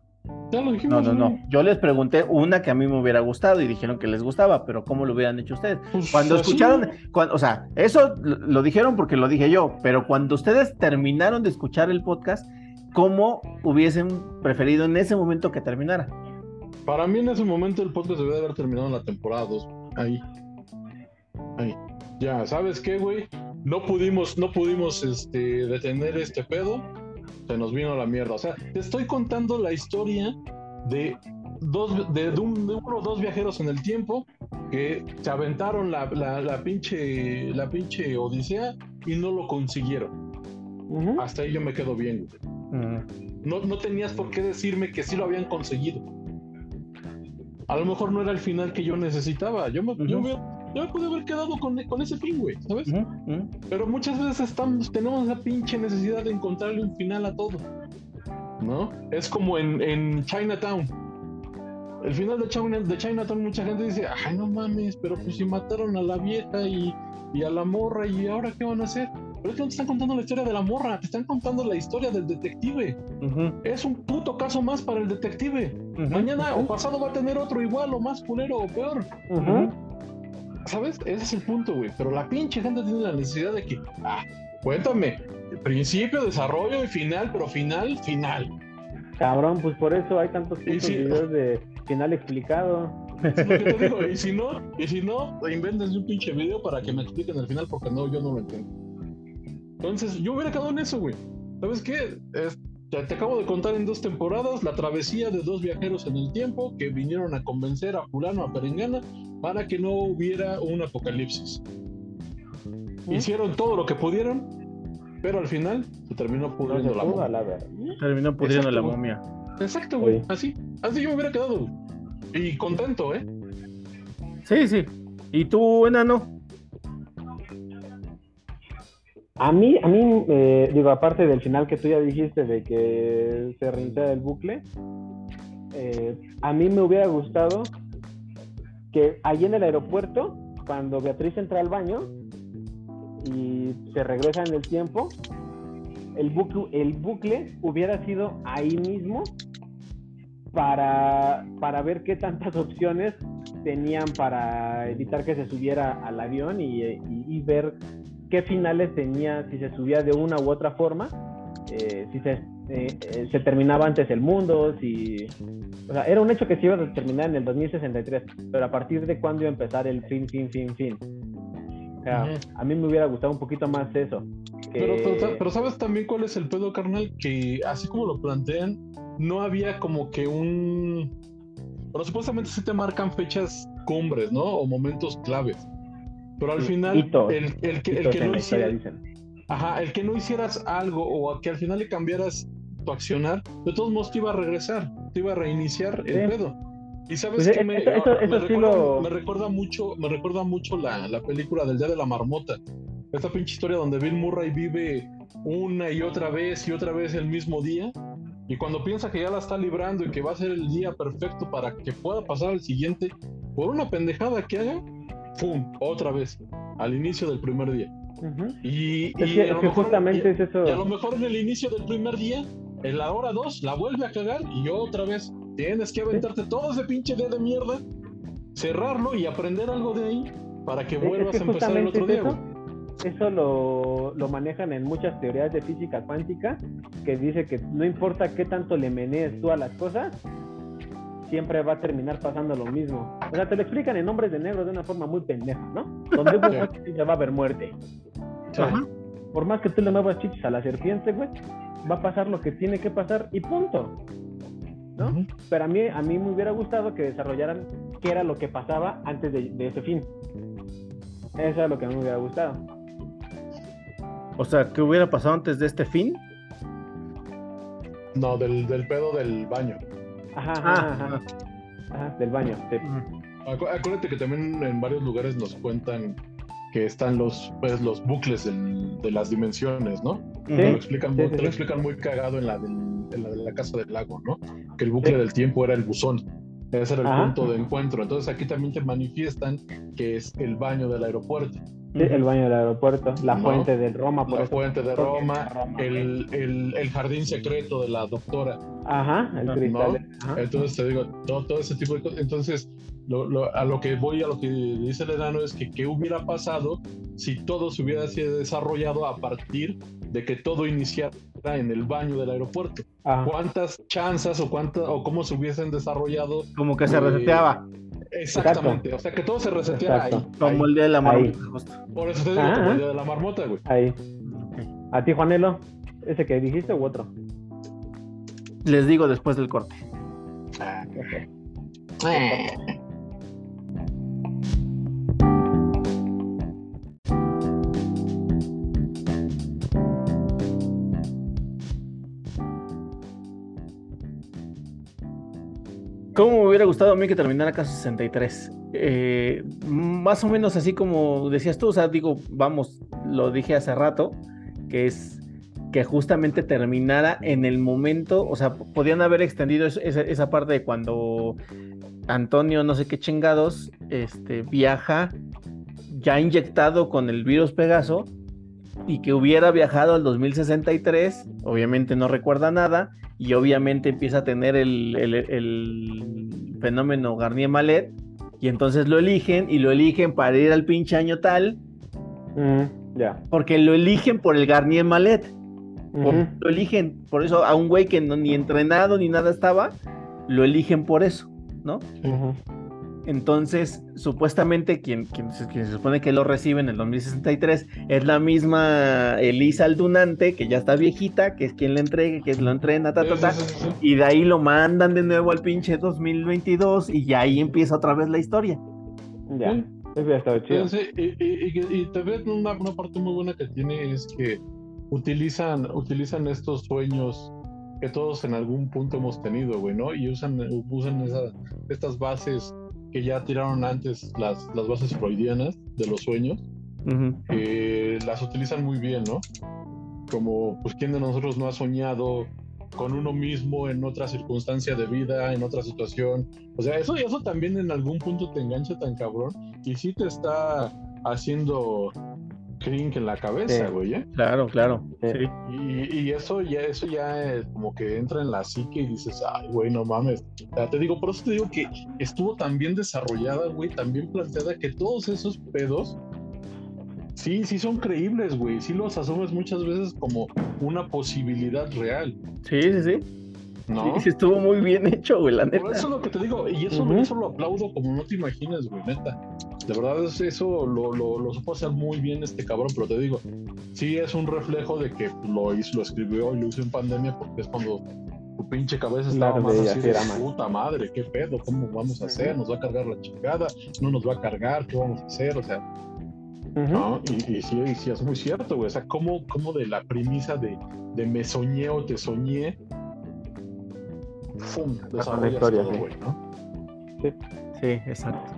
Ya lo No, dijimos. no, no. güey. Yo les pregunté una que a mí me hubiera gustado y dijeron que les gustaba, pero ¿cómo lo hubieran hecho ustedes? Pues, Cuando así, escucharon, cuan- o sea, eso lo, lo dijeron porque lo dije yo, pero cuando ustedes terminaron de escuchar el podcast, ¿cómo hubiesen preferido en ese momento que terminara? Para mí en ese momento el podcast debía de haber terminado en la temporada 2. Ahí. Ahí. Ya, ¿sabes qué, güey? No pudimos, no pudimos este, detener este pedo. Se nos vino la mierda. O sea, te estoy contando la historia de dos, de, de un- de uno o dos viajeros en el tiempo que se aventaron la, la, la pinche, la pinche odisea y no lo consiguieron. Hasta ahí yo me quedo bien, güey. No, no tenías por qué decirme que sí lo habían conseguido. A lo mejor no era el final que yo necesitaba. Yo me, yo me- yo me pude haber quedado con, con ese fin, güey, ¿sabes? Ujú. Pero muchas veces estamos, tenemos la pinche necesidad de encontrarle un final a todo. ¿No? Es como en, en Chinatown. El final de, China, de Chinatown, mucha gente dice, ay, no mames, pero pues si mataron a la vieja y, y a la morra, ¿y ahora qué van a hacer? Pero es que no te están contando la historia de la morra, te están contando la historia del detective. Es un puto caso más para el detective. Mañana o pasado va a tener otro igual o más culero o peor. ¿Sabes? Ese es el punto, güey. Pero la pinche gente tiene la necesidad de que, ah, cuéntame, principio, desarrollo y final, pero final, final. Cabrón, pues por eso hay tantos videos de final explicado. Es lo que te digo. Y si no, y si no, invéntense un pinche video para que me expliquen el final, porque no, yo no lo entiendo. Entonces, yo hubiera quedado en eso, güey. ¿Sabes qué? Es- te, te acabo de contar en dos temporadas la travesía de dos viajeros en el tiempo que vinieron a convencer a fulano, a Perengana, para que no hubiera un apocalipsis. Hicieron todo lo que pudieron, pero al final se terminó pudriendo la momia. la. Terminó pudriendo Exacto, la momia. Exacto, güey. Sí. Así, así yo me hubiera quedado. Y contento, ¿eh? Sí, sí. ¿Y tú, enano? A mí, a mí, eh, digo, aparte del final que tú ya dijiste de que se reiniciara el bucle, eh, a mí me hubiera gustado que allí en el aeropuerto, cuando Beatriz entra al baño y se regresa en el tiempo, el bucle, el bucle hubiera sido ahí mismo para, para ver qué tantas opciones tenían para evitar que se subiera al avión y, y- y ver qué finales tenía, si se subía de una u otra forma, eh, si se, eh, eh, se terminaba antes el mundo, si... O sea, era un hecho que se iba a terminar en el 2063, pero a partir de cuándo iba a empezar el fin, fin, fin, fin. O sea, a mí me hubiera gustado un poquito más eso. que- Pero, pero, pero ¿sabes también cuál es el pedo, carnal? Que así como lo plantean, no había como que un... Bueno, supuestamente sí te marcan fechas cumbres, ¿no? O momentos claves. Pero al Sí, final, hitos. el, el que, el que no hiciera, ajá, el que no hicieras algo o que al final le cambiaras tu accionar, de todos modos te iba a regresar, te iba a reiniciar el Sí. pedo. Y sabes Pues, que me, me recuerda, lo- me recuerda mucho, me recuerda mucho la, la película del Día de la Marmota. Esta pinche historia donde Bill Murray vive una y otra vez y otra vez el mismo día. Y cuando piensa que ya la está librando y que va a ser el día perfecto para que pueda pasar al siguiente, por una pendejada que haga, ¡pum! Otra vez, al inicio del primer día. Ujú. Y, Es y que, es que mejor- justamente y- es eso. y a lo mejor en el inicio del primer día, en la hora 2, la vuelve a cagar y otra vez tienes que aventarte todo ese pinche día de mierda, cerrarlo y aprender algo de ahí para que Es- es vuelvas que a empezar el otro día. eso. Eso lo, lo manejan en muchas teorías de física cuántica, que dice que no importa qué tanto le menees tú a las cosas, siempre va a terminar pasando lo mismo. O sea, te lo explican en Hombres de Negro de una forma muy pendeja, ¿no? Donde hubo Sí. muerte, siempre va a haber muerte. Ajá. Por más que tú le muevas chichis a la serpiente, güey, va a pasar lo que tiene que pasar y punto. ¿No? Pero a mí, a mí me hubiera gustado que desarrollaran qué era lo que pasaba antes de, de ese fin. Eso es lo que a mí me hubiera gustado. O sea, ¿qué hubiera pasado antes de este fin? No, del, del pedo del baño. Ajá, ajá, Ah, ajá. Ajá, del baño. sí. Acu- Acuérdate que también en varios lugares nos cuentan que están los, pues, los bucles del- de las dimensiones, ¿no? Te lo explican, sí, muy, sí, te lo sí. explican muy cagado en la, del, en la de la casa del lago, ¿no? Que el bucle Sí. del tiempo era el buzón. Ese era el Ajá. punto de encuentro. Entonces aquí también te manifiestan que es el baño del aeropuerto. Sí, el baño del aeropuerto, la No. fuente de Roma, por La eso. fuente de Roma, Roma, el, el, el jardín secreto de la doctora. Ajá, el No. cristal. Ajá. Entonces te digo, todo, todo ese tipo de cosas. Entonces, lo- lo- a lo que voy, a lo que dice el enano es que qué hubiera pasado si todo se hubiera sido desarrollado a partir de que todo iniciara en el baño del aeropuerto. Ajá. ¿Cuántas chances o cuántas o cómo se hubiesen desarrollado? Como que se Eh, Exactamente. O sea, que todo se reseteara ahí, Exacto. Como ahí. el día de la marmota, justo. Por eso te digo, Ajá. como el día de la marmota, güey. Ahí. ¿A ti, Juanelo? ¿Ese que dijiste u otro? Les digo después del corte. ¿Cómo me hubiera gustado a mí que terminara Caso 63? Eh, más o menos así como decías tú, o sea, digo, vamos, lo dije hace rato, que es que justamente terminara en el momento, o sea, podían haber extendido es- esa, esa parte de cuando Antonio, no sé qué chingados, este, viaja ya inyectado con el virus Pegaso y que hubiera viajado al 2063, obviamente no recuerda nada y obviamente empieza a tener el, el- el fenómeno Garnier-Mallet y entonces lo eligen y lo eligen para ir al pinche año tal Mm, ya. porque lo eligen por el Garnier-Mallet. Por- Ujú. Lo eligen, por eso a un güey que no, ni entrenado ni nada estaba, lo eligen por eso, ¿no? Ujú. Entonces, supuestamente quien, quien, se- quien se supone que lo recibe en el 2063 es la misma Elisa Aldunante, que ya está viejita, que es quien le entregue, que lo entrena, ta, ta, ta, Sí, sí, sí, sí. y de ahí lo mandan de nuevo al pinche 2022 y ya ahí empieza otra vez la historia. Ya. Sí. Eso ya estaba chido. Entonces, y, y- y- y también una, una parte muy buena que tiene es que utilizan, utilizan estos sueños que todos en algún punto hemos tenido, güey, ¿no? Y usan, usan esa- estas bases que ya tiraron antes, las, las bases freudianas de los sueños, Ujú. que las utilizan muy bien, ¿no? Como, pues, ¿quién de nosotros no ha soñado con uno mismo en otra circunstancia de vida, en otra situación? O sea, eso, eso también en algún punto te engancha tan cabrón y sí te está haciendo clink en la cabeza, Sí. güey, ¿eh? Claro, claro. Sí. Y, y eso ya, eso ya eh, como que entra en la psique y dices, ay, güey, no mames. O sea, te digo, por eso te digo que estuvo tan bien desarrollada, güey, tan bien planteada que todos esos pedos, sí, sí son creíbles, güey. Sí los asumes muchas veces como una posibilidad real, Sí, sí, sí. ¿No? Sí, sí, estuvo muy bien hecho, güey, la Por neta. eso es lo que te digo, y eso, Ujú. eso lo aplaudo como no te imaginas, güey, neta. De verdad, es- eso lo, lo, lo supo hacer muy bien este cabrón, pero te digo, sí es un reflejo de que lo hizo, lo escribió y lo hizo en pandemia porque es cuando tu pinche cabeza estaba Claro, más así de puta madre, qué pedo, cómo vamos a hacer, nos va a cargar la chingada, no nos va a cargar, qué vamos a hacer, o sea. ¿no? Y, y sí, y sí es muy cierto, güey, o sea, cómo, cómo de la premisa de, de me soñé o te soñé, ¡fum! desarrollas historia, todo, sí. ¿no? Sí, exacto.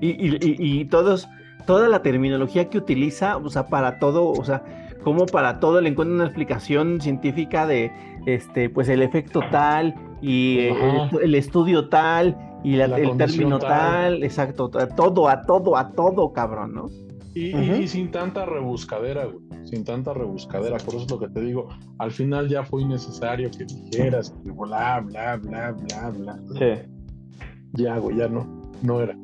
Y, y, y, y todos, toda la terminología que utiliza, o sea, para todo, o sea, como para todo le encuentra una explicación científica de, este, pues el efecto tal y eh, el, el estudio tal y la- La el término tal. tal, exacto, a todo, a todo, a todo, cabrón, ¿no? Y, y- sin tanta rebuscadera, güey. Sin tanta rebuscadera. Por eso es lo que te digo. Al final ya fue innecesario que dijeras que bla, bla, bla, bla, bla. Sí. Ya, güey, ya no. No era.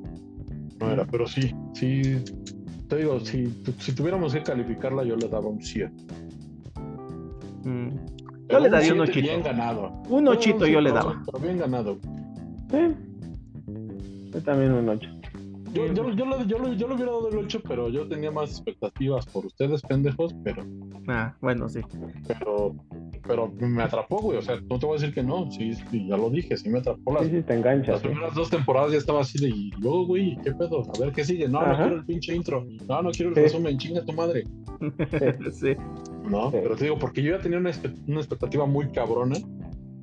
No era. Pero sí, sí. Te digo, si, si tuviéramos que calificarla, yo le daba un 100. Mm. Pero le daría un ochito. Bien ganado. Un ochito yo le daba. Pero bien ganado. Sí. Yo también un 8. Yo, yo, yo, lo, yo, lo, yo lo hubiera dado el 8, pero yo tenía más expectativas por ustedes, pendejos, pero, Ah, bueno, sí. pero, pero me atrapó, güey. O sea, no te voy a decir que no. Sí, sí, ya lo dije, sí me atrapó. Las, Sí, sí, te enganchas. las sí. primeras dos temporadas ya estaba así de, y luego, güey, ¿qué pedo? A ver qué sigue. No, no quiero el pinche intro. No, no quiero el Sí. resumen, chinga tu madre. sí. No, Sí. pero te digo, porque yo ya tenía una, una expectativa muy cabrona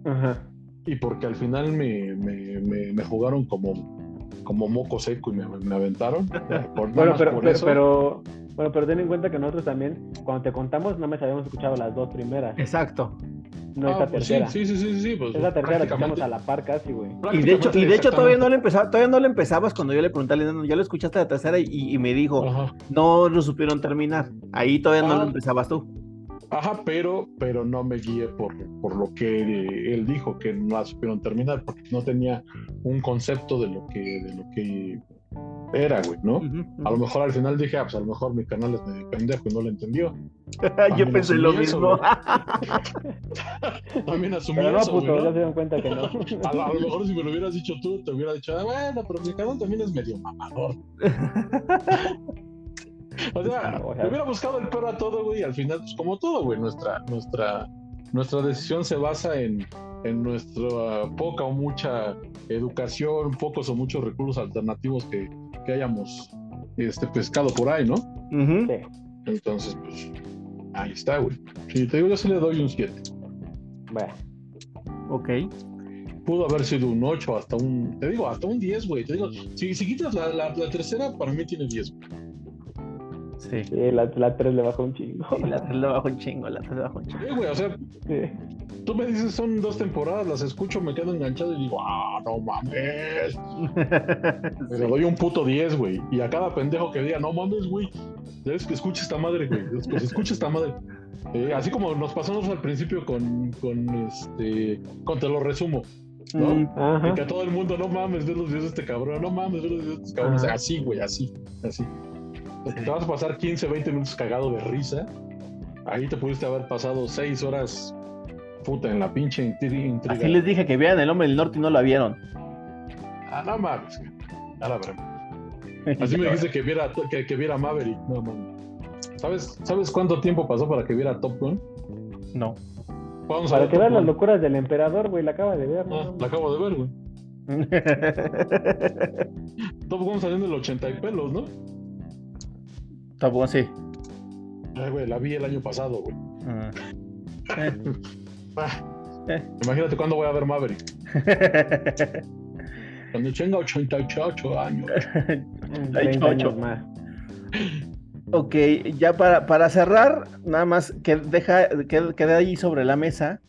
Ajá. y porque al final me, me, me, me jugaron como, como moco seco y me, me aventaron. Por, Bueno, pero, por pero, eso. pero, bueno, pero ten en cuenta que nosotros también, cuando te contamos, nada más habíamos escuchado las dos primeras, Exacto. no Ah, esta pues tercera. sí, sí, sí, sí, pues tercera la escuchamos prácticamente- a la par casi, güey. Y de hecho, y de hecho todavía no lo empezaba, todavía no lo empezabas cuando yo le pregunté a Leonardo, ya lo escuchaste la tercera y, y me dijo, Ajá. no lo supieron terminar. Ahí todavía no Ah. lo empezabas tú. Ajá, pero, pero no me guié por, por lo que eh, él dijo, que no la supieron terminar, porque no tenía un concepto de lo que, de lo que era, güey, ¿no? Ujú, A lo mejor al final dije, ah, pues a lo mejor mi canal es medio pendejo y no lo entendió. yo pensé lo eso, mismo. güey. También asumí Pero no, eso, puto, güey, ya ¿no? se dan cuenta que no. A, lo- a lo mejor si me lo hubieras dicho tú, te hubiera dicho, ah, bueno, pero mi canal también es medio mamador. O sea, O sea- le hubiera buscado el perro a todo, güey, y al final, pues como todo, güey, nuestra, nuestra, nuestra decisión se basa en, en nuestra poca o mucha educación, pocos o muchos recursos alternativos que, que hayamos este, pescado por ahí, ¿no? Sí. Entonces, pues, ahí está, güey. Si te digo, yo sí le doy un 7. Bueno, Ok. Pudo haber sido un 8 hasta un, te digo, hasta un 10, güey. Te digo, si, si quitas la, la, la tercera, para mí tiene 10. güey. Sí. sí, la, la 3 le bajó un chingo. Y la tres le bajo un chingo, la tres le bajo un chingo. Sí, güey, o sea, Sí. tú me dices son dos temporadas, las escucho, me quedo enganchado y digo, ah, no mames. Le Sí. doy un puto 10, güey. Y a cada pendejo que diga, no mames, güey. Es que escucha esta madre, güey. Es que se escucha esta madre. Eh, así como nos pasamos al principio con, con este. Con te lo resumo. ¿no? Mm, Y que a todo el mundo, no mames, ve los videos de este cabrón, no mames, ve los videos de este cabrón. O sea, así, güey, así, así. Porque. Te vas a pasar 15, 20 minutos cagado de risa. Ahí te pudiste haber pasado 6 horas, puta, en la pinche intri- intriga. Así les dije que vean el hombre del norte y no la vieron. Ah, no mames, güey. A la verga. Así me dijiste que viera, que, que viera Maverick. No mames. ¿Sabes, ¿Sabes cuánto tiempo pasó para que viera Top Gun? No. Vamos a Para ver que vean las locuras del emperador, güey, la acaba de ver, ¿no? Ah, la acabo de ver, güey. Top Gun salió en el 80 y pelos, ¿no? Está bueno, sí. Ay, güey, la vi el año pasado, güey. Ah. Eh. Ah, Eh. Imagínate cuándo voy a ver Maverick. Cuando tenga 88 años. En Ay, 30 chocho. años más. Ok, ya para, para cerrar, nada más que deja, que, queda ahí sobre la mesa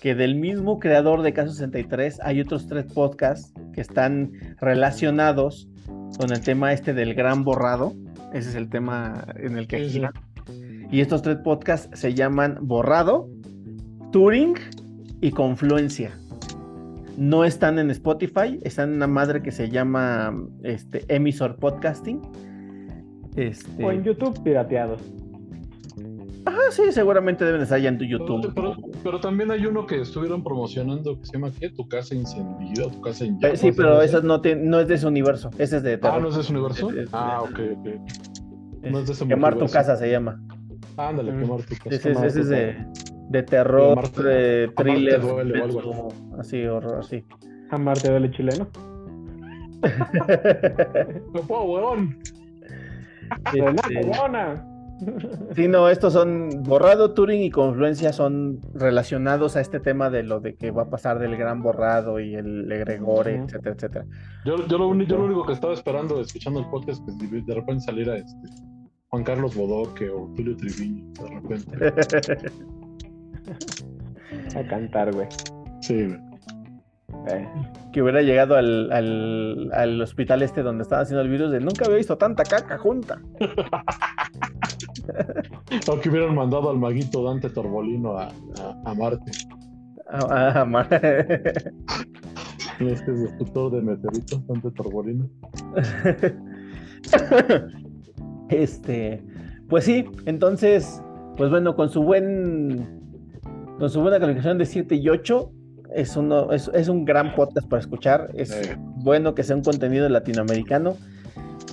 que del mismo creador de Caso 63 hay otros tres podcasts que están relacionados con el tema este del gran borrado. Ese es el tema en el que Sí, sí. gira. Y estos tres podcasts se llaman Borrado, Turing y Confluencia. No están en Spotify, están en una madre que se llama este, Emisor Podcasting. Este... O en YouTube pirateados. Ah, sí, seguramente deben estar ya en tu YouTube. Pero, pero también hay uno que estuvieron promocionando que se llama ¿qué? Tu casa encendida, tu casa en Eh, llamas. sí, pero así. no, tiene- no es de ese universo. Ese es de Ah, terror. ¿no es de ese universo? Es- es- Ah, ok, ok. No es de ese Quemar tu casa se llama. Ándale, Mm. quemar tu casa. Ese, es- Quemar ese tu es de, de terror, Amarte- de amarte thriller, duele o algo suspenso, así, horror, así. Amarte duele chileno. ¡No puedo! Renata, Este, buena. Sí, no, estos son borrado, Turing y confluencia son relacionados a este tema de lo de que va a pasar del gran borrado y el egregore, etcétera, etcétera. Yo, yo, lo uni- yo lo único que estaba esperando, escuchando el podcast, que de de repente saliera este, Juan Carlos Bodoque o Tulio Triviño, de repente. A cantar, güey. Sí, güey. Eh, que hubiera llegado al, al, al hospital este donde estaban haciendo el virus de nunca había visto tanta caca junta. O que hubieran mandado al maguito Dante Torbolino a, a, a Marte. Ah, ah, ma- Este es destructor de meteoritos, Dante Torbolino. este, pues sí, entonces, pues bueno, con su buen, con su buena calificación de 7 y 8, es, uno, es, es un gran podcast para escuchar. Es Eh. bueno que sea un contenido latinoamericano.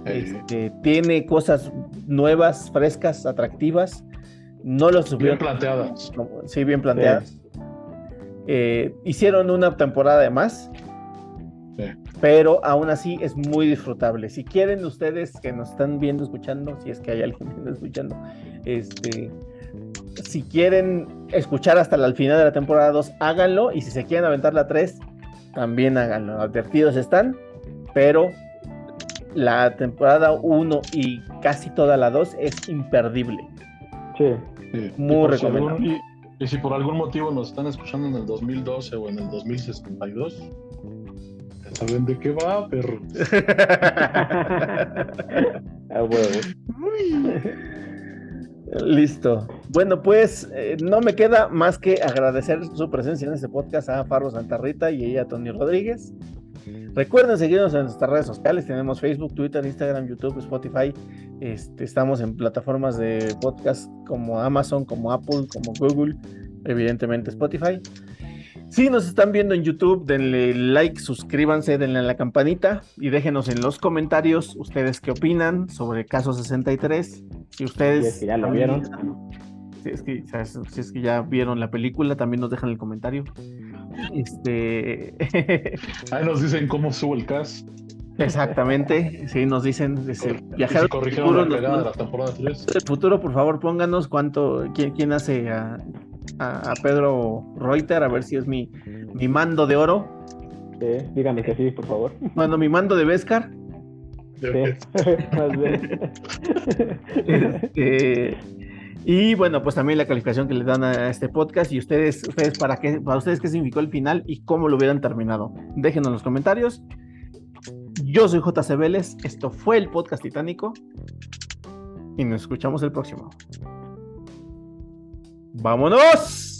Este, tiene cosas nuevas, frescas, atractivas. No lo supieron. Bien planteadas. Sí, bien planteadas. Eh, hicieron una temporada de más. Pero aún así es muy disfrutable. Si quieren ustedes que nos están viendo, escuchando, si es que hay alguien escuchando, este, si quieren escuchar hasta el final de la temporada 2, háganlo. Y si se quieren aventar la 3, también háganlo. Advertidos están, pero la temporada 1 y casi toda la 2 es imperdible. Sí. Muy recomendable. y, si por algún motivo nos están escuchando en el 2012 o en el 2062, ya saben de qué va, perro. A huevo. Listo. Bueno, pues eh, no me queda más que agradecer su presencia en este podcast a Farro Santa Rita y a Tony Rodríguez. Recuerden seguirnos en nuestras redes sociales. Tenemos Facebook, Twitter, Instagram, YouTube, Spotify. Este, estamos en plataformas de podcast como Amazon, como Apple, como Google, evidentemente Spotify. Si nos están viendo en YouTube, denle like, suscríbanse, denle a la campanita y déjenos en los comentarios ustedes qué opinan sobre Caso 63. Si ustedes ya lo vieron. Si es, que, si es que ya vieron la película, también nos dejan el comentario. Este. Ahí nos dicen cómo subo el cast. Exactamente, sí, nos dicen ese viajero. futuro, la de la temporada 3. El futuro, por favor, pónganos cuánto, quién, quién hace a, a, Pedro Reuter, a ver si es mi, mi mando de oro. Sí, dígame que sí, por favor. Bueno, mi mando de Vescar. Sí, más bien. Este, y bueno, pues también la calificación que le dan a este podcast y ustedes, ustedes para qué, para ustedes qué significó el final y cómo lo hubieran terminado. Déjenos en los comentarios. Yo soy JC Vélez, esto fue el podcast titánico y nos escuchamos el próximo. ¡Vámonos!